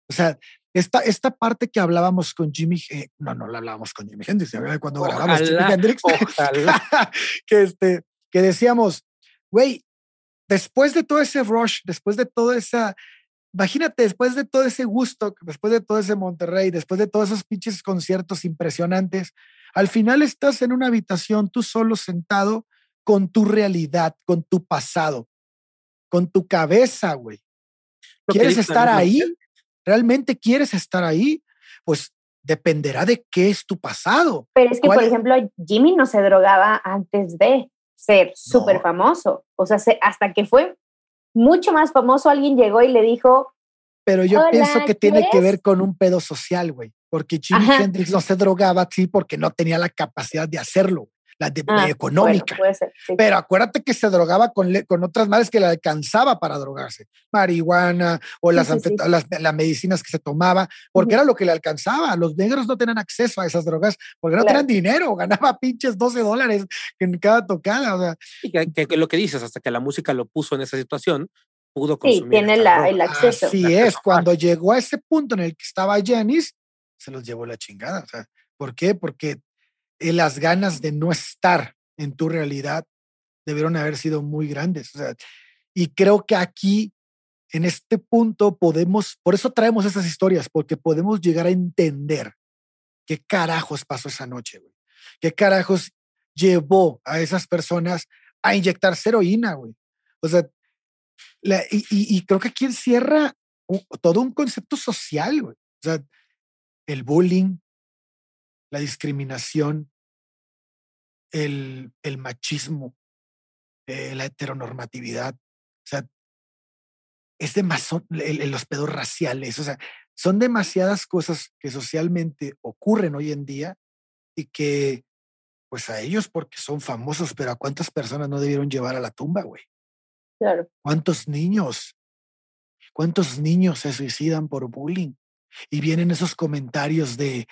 O sea, esta, esta parte que hablábamos con Jimmy, no, no la hablábamos con Jimmy Hendrix, cuando grabamos Jimmy Hendrix, *laughs* que, este, que decíamos, güey, después de todo ese rush, después de toda esa, imagínate, después de todo ese gusto, después de todo ese Monterrey, después de todos esos pinches conciertos impresionantes, al final estás en una habitación tú solo sentado con tu realidad, con tu pasado, con tu cabeza, güey. ¿Quieres estar ahí? ¿Realmente quieres estar ahí? Pues dependerá de qué es tu pasado. Pero es que, por ejemplo, Jimmy no se drogaba antes de ser súper famoso. O sea, hasta que fue mucho más famoso, alguien llegó y le dijo. Pero yo pienso que tiene que ver con un pedo social, güey. Porque Jimi Hendrix no se drogaba así porque no tenía la capacidad de hacerlo la de, ah, económica. Pero acuérdate que se drogaba con, con otras madres que le alcanzaba para drogarse, marihuana o las, las, medicinas que se tomaba, porque era lo que le alcanzaba. Los negros no tenían acceso a esas drogas porque no tenían dinero, *laughs* ganaba pinches 12 dólares en cada tocada. O sea. Y que, lo que dices, hasta que la música lo puso en esa situación, pudo consumir. Sí, tiene el acceso. Así es, cuando llegó a ese punto en el que estaba Janis, se los llevó la chingada. O sea, ¿Por qué? Porque las ganas de no estar en tu realidad debieron haber sido muy grandes. y creo que aquí, en este punto, podemos, por eso traemos esas historias, porque podemos llegar a entender qué carajos pasó esa noche. ¿Qué carajos llevó a esas personas a inyectar heroína, güey? O sea, y, creo que aquí encierra todo un concepto social, el bullying, la discriminación, el, el machismo, eh, la heteronormatividad, o sea, es demasiado, los pedos raciales, o sea, son demasiadas cosas que socialmente ocurren hoy en día y que, pues a ellos porque son famosos, pero a cuántas personas no debieron llevar a la tumba, güey. Claro. ¿Cuántos niños? ¿Cuántos niños se suicidan por bullying? Y vienen esos comentarios de,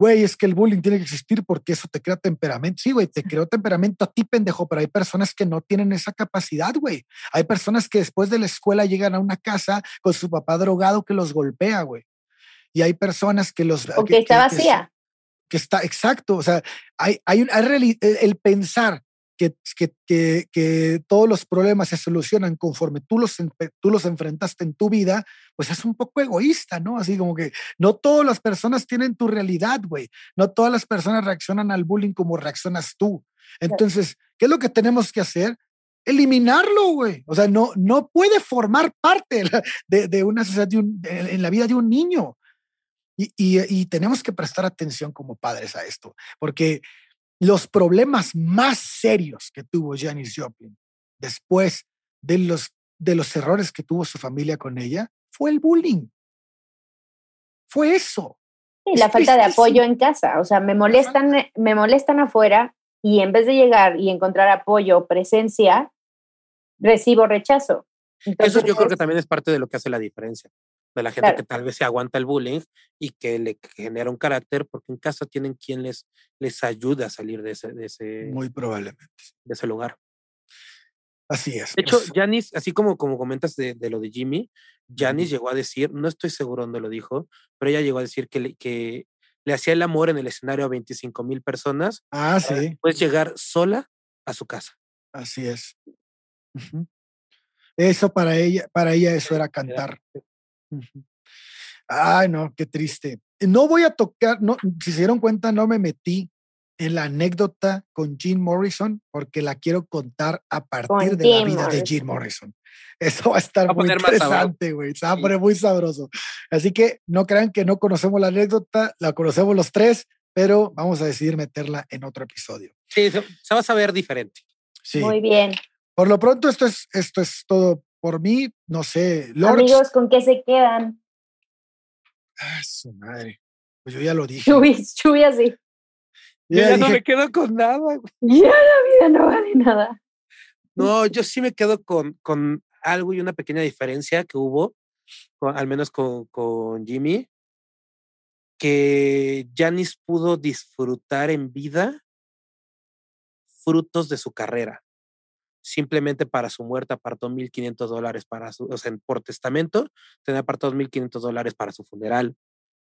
güey, es que el bullying tiene que existir porque eso te crea temperamento. Sí, güey, te creó temperamento a ti, pendejo, pero hay personas que no tienen esa capacidad, güey. Hay personas que después de la escuela llegan a una casa con su papá drogado que los golpea, güey. Y hay personas que los... O que, está vacía. Que, está, exacto, o sea, hay, hay, hay el pensar que, que, que, todos los problemas se solucionan conforme tú los, tú los enfrentaste en tu vida, pues es un poco egoísta, ¿no? Así como que no todas las personas tienen tu realidad, güey. No todas las personas reaccionan al bullying como reaccionas tú. Entonces, ¿qué es lo que tenemos que hacer? Eliminarlo, güey. O sea, no, no puede formar parte *laughs* de, de una sociedad, en la vida de un niño. Y, y, y, tenemos que prestar atención como padres a esto, porque los problemas más serios que tuvo Janis Joplin después de los, de los errores que tuvo su familia con ella fue el bullying. Fue eso. Y la falta de apoyo en casa. O sea, me molestan, me molestan afuera y en vez de llegar y encontrar apoyo o presencia, recibo rechazo. Eso yo creo que también es parte de lo que hace la diferencia de la gente que tal vez se aguanta el bullying y que le genera un carácter porque en casa tienen quien les, les ayuda a salir de ese, de ese, muy probablemente de ese lugar. Así es. De hecho, Janis, así como, como comentas de, de lo de Jimmy, Janis llegó a decir, no estoy seguro dónde lo dijo, pero ella llegó a decir que le, que le hacía el amor en el escenario a 25 mil personas. Ah, sí. Puedes llegar sola a su casa. Así es. Eso para ella, para ella eso era cantar. Ay, no, qué triste. No voy a tocar, no, si se dieron cuenta, no me metí en la anécdota con Jim Morrison porque la quiero contar a partir de la vida de Jim Morrison. *laughs* Eso va a estar muy interesante, güey. Se va a poner muy sabroso. Así que no crean que no conocemos la anécdota, la conocemos los tres, pero vamos a decidir meterla en otro episodio. Sí, se, va a saber diferente. Sí. Muy bien. Por lo pronto, esto es, esto es todo por mí, no sé. Amigos, ¿con qué se quedan? Ah, su madre. Pues yo ya lo dije. Lluvia, *laughs* sí. Yo ya, no me quedo con nada. *laughs* Ya la vida no vale nada. No, yo sí me quedo con, con algo y una pequeña diferencia que hubo, al menos con, con Jimmy, que Janis pudo disfrutar en vida frutos de su carrera simplemente para su muerte apartó 1.500 dólares para su, o sea, por testamento, tenía apartados 1.500 dólares para su funeral.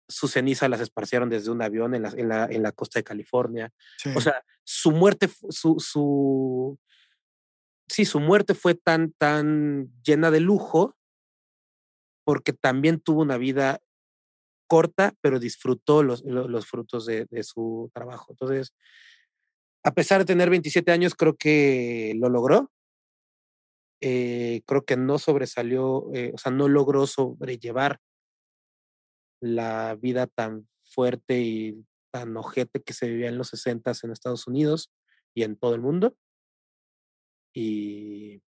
Sus cenizas las esparcieron desde un avión en la, en la, en la costa de California. O sea, su muerte, su, su, sí, su muerte fue tan, tan llena de lujo porque también tuvo una vida corta, pero disfrutó los, los, frutos de, de su trabajo. Entonces, a pesar de tener 27 años, creo que lo logró. Eh, creo que no sobresalió, eh, o sea, no logró sobrellevar la vida tan fuerte y tan ojete que se vivía en los 60 en Estados Unidos y en todo el mundo. Y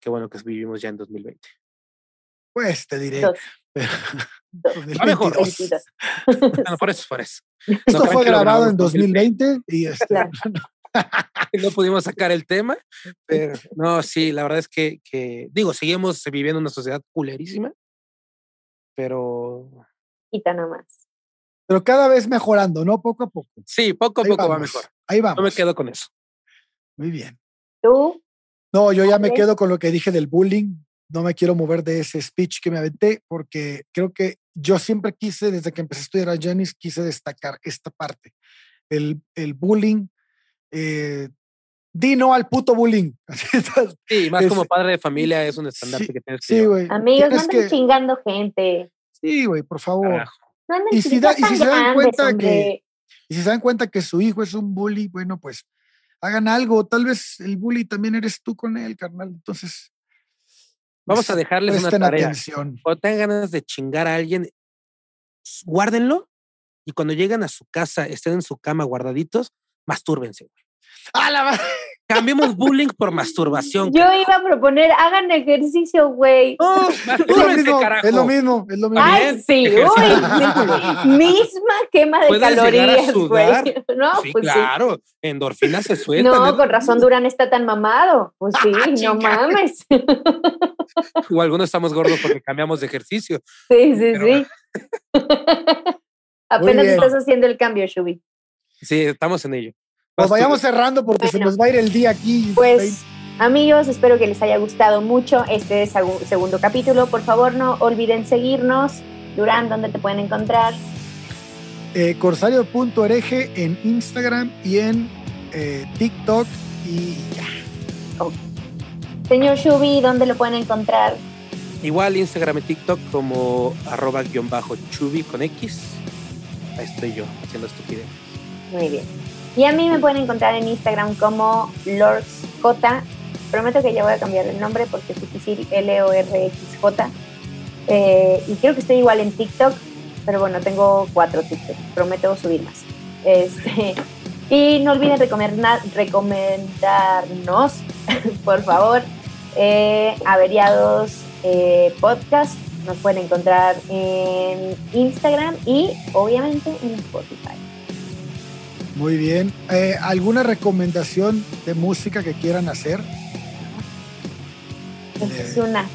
qué bueno que vivimos ya en 2020. Pues te diré. A *laughs* *laughs* mejor. *laughs* por eso, por eso. Esto fue grabado en 2020 y este, no pudimos sacar el tema, pero no, sí, la verdad es que, que, digo, seguimos viviendo una sociedad culerísima, pero... Y tan más. Pero cada vez mejorando, ¿no? Poco a poco. Sí, poco a poco va mejor. Ahí vamos. No me quedo con eso. Muy bien. ¿Tú? No, yo ya me quedo con lo que dije del bullying. No me quiero mover de ese speech que me aventé porque creo que yo siempre quise, desde que empecé a estudiar a Janis, quise destacar esta parte. El, el bullying eh, di no al puto bullying. *laughs* sí, más como padre de familia es un estandarte que tienes que Sí, güey. Amigos, no anden chingando gente. Sí, güey, por favor. y, si, se dan cuenta que y si se dan cuenta que su hijo es un bully, bueno, pues hagan algo. Tal vez el bully también eres tú con él, carnal. Entonces, vamos a pues, dejarles una tarea. Atención. Cuando tengan ganas de chingar a alguien, guárdenlo y cuando llegan a su casa, estén en su cama guardaditos, mastúrbense. ¡A la Cambiemos bullying por masturbación. Yo iba a proponer, hagan ejercicio, güey. Oh, mastúrbense, carajo. Es lo mismo, es lo mismo. Ay, sí, uy, misma quema de calorías, güey. *laughs* No, sí, pues claro, endorfinas se sueltan. No, con razón Durán está tan mamado. Pues sí, ah, *laughs* no mames. O algunos estamos gordos porque cambiamos de ejercicio. Sí, sí, sí. *laughs* Apenas estás haciendo el cambio, Shubi. Sí, estamos en ello. Pues vayamos cerrando porque se nos va a ir el día aquí. Pues, amigos, espero que les haya gustado mucho este segundo capítulo. Por favor, no olviden seguirnos. Durán, ¿dónde te pueden encontrar? Eh, corsario.ereje en Instagram y en eh, TikTok y ya. Señor Shubi, ¿dónde lo pueden encontrar? Igual Instagram y TikTok como arroba guion bajo Chubi con X. Ahí estoy yo haciendo estupidez. Muy bien. Y a mí me pueden encontrar en Instagram como LordsJ. Prometo que ya voy a cambiar el nombre porque es difícil, L-O-R-X-J. Eh, y creo que estoy igual en TikTok, pero bueno, tengo cuatro TikTok. Prometo subir más. Este, *laughs* y no olviden recomendar, recomendarnos, *laughs* por favor, eh, Averiados eh, Podcast. Nos pueden encontrar en Instagram y obviamente en Spotify. Muy bien. Eh, ¿Alguna recomendación de música que quieran hacer? Es una.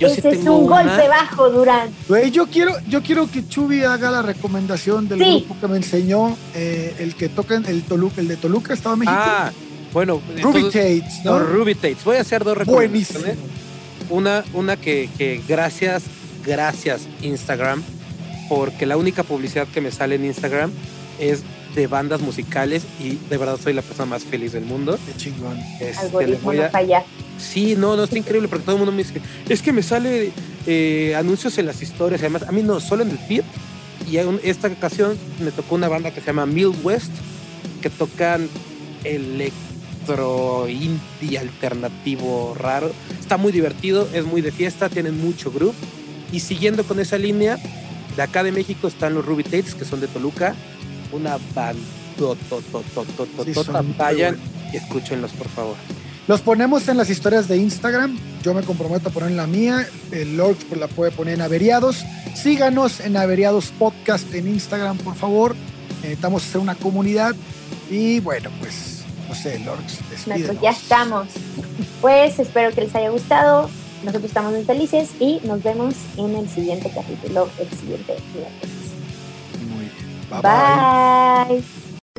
Ese es un golpe bajo, Durán. yo quiero, yo quiero que Chubi haga la recomendación del grupo que me enseñó, eh, el que toca el Toluca, el de Toluca, estaba en México. Ah, bueno. Ruby Tates, ¿no? Ruby Tates. Voy a hacer dos recomendaciones. Una, una que, que gracias, gracias Instagram, porque la única publicidad que me sale en Instagram es de bandas musicales y de verdad soy la persona más feliz del mundo. Qué chingón. Este, Algoritmo no falla. Sí, no, no, está increíble porque todo el mundo me dice, es que me sale eh, anuncios en las historias, además, a mí no, solo en el feed. Y en esta ocasión me tocó una banda que se llama Mill West, que tocan electro indie alternativo raro. Está muy divertido, es muy de fiesta, tienen mucho groove. Y siguiendo con esa línea, de acá de México están los Ruby Tates, que son de Toluca, una banda. Vayan y escúchenlos, por favor. Los ponemos en las historias de Instagram. Yo me comprometo a poner la mía. El Lord pues, la puede poner en Averiados. Síganos en Averiados Podcast en Instagram, por favor. Necesitamos hacer una comunidad. Y bueno, pues, no sé, Lords, ya estamos. Pues espero que les haya gustado. Nosotros estamos muy felices y nos vemos en el siguiente capítulo, el siguiente miércoles. Bye-bye. Bye.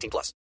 18 plus.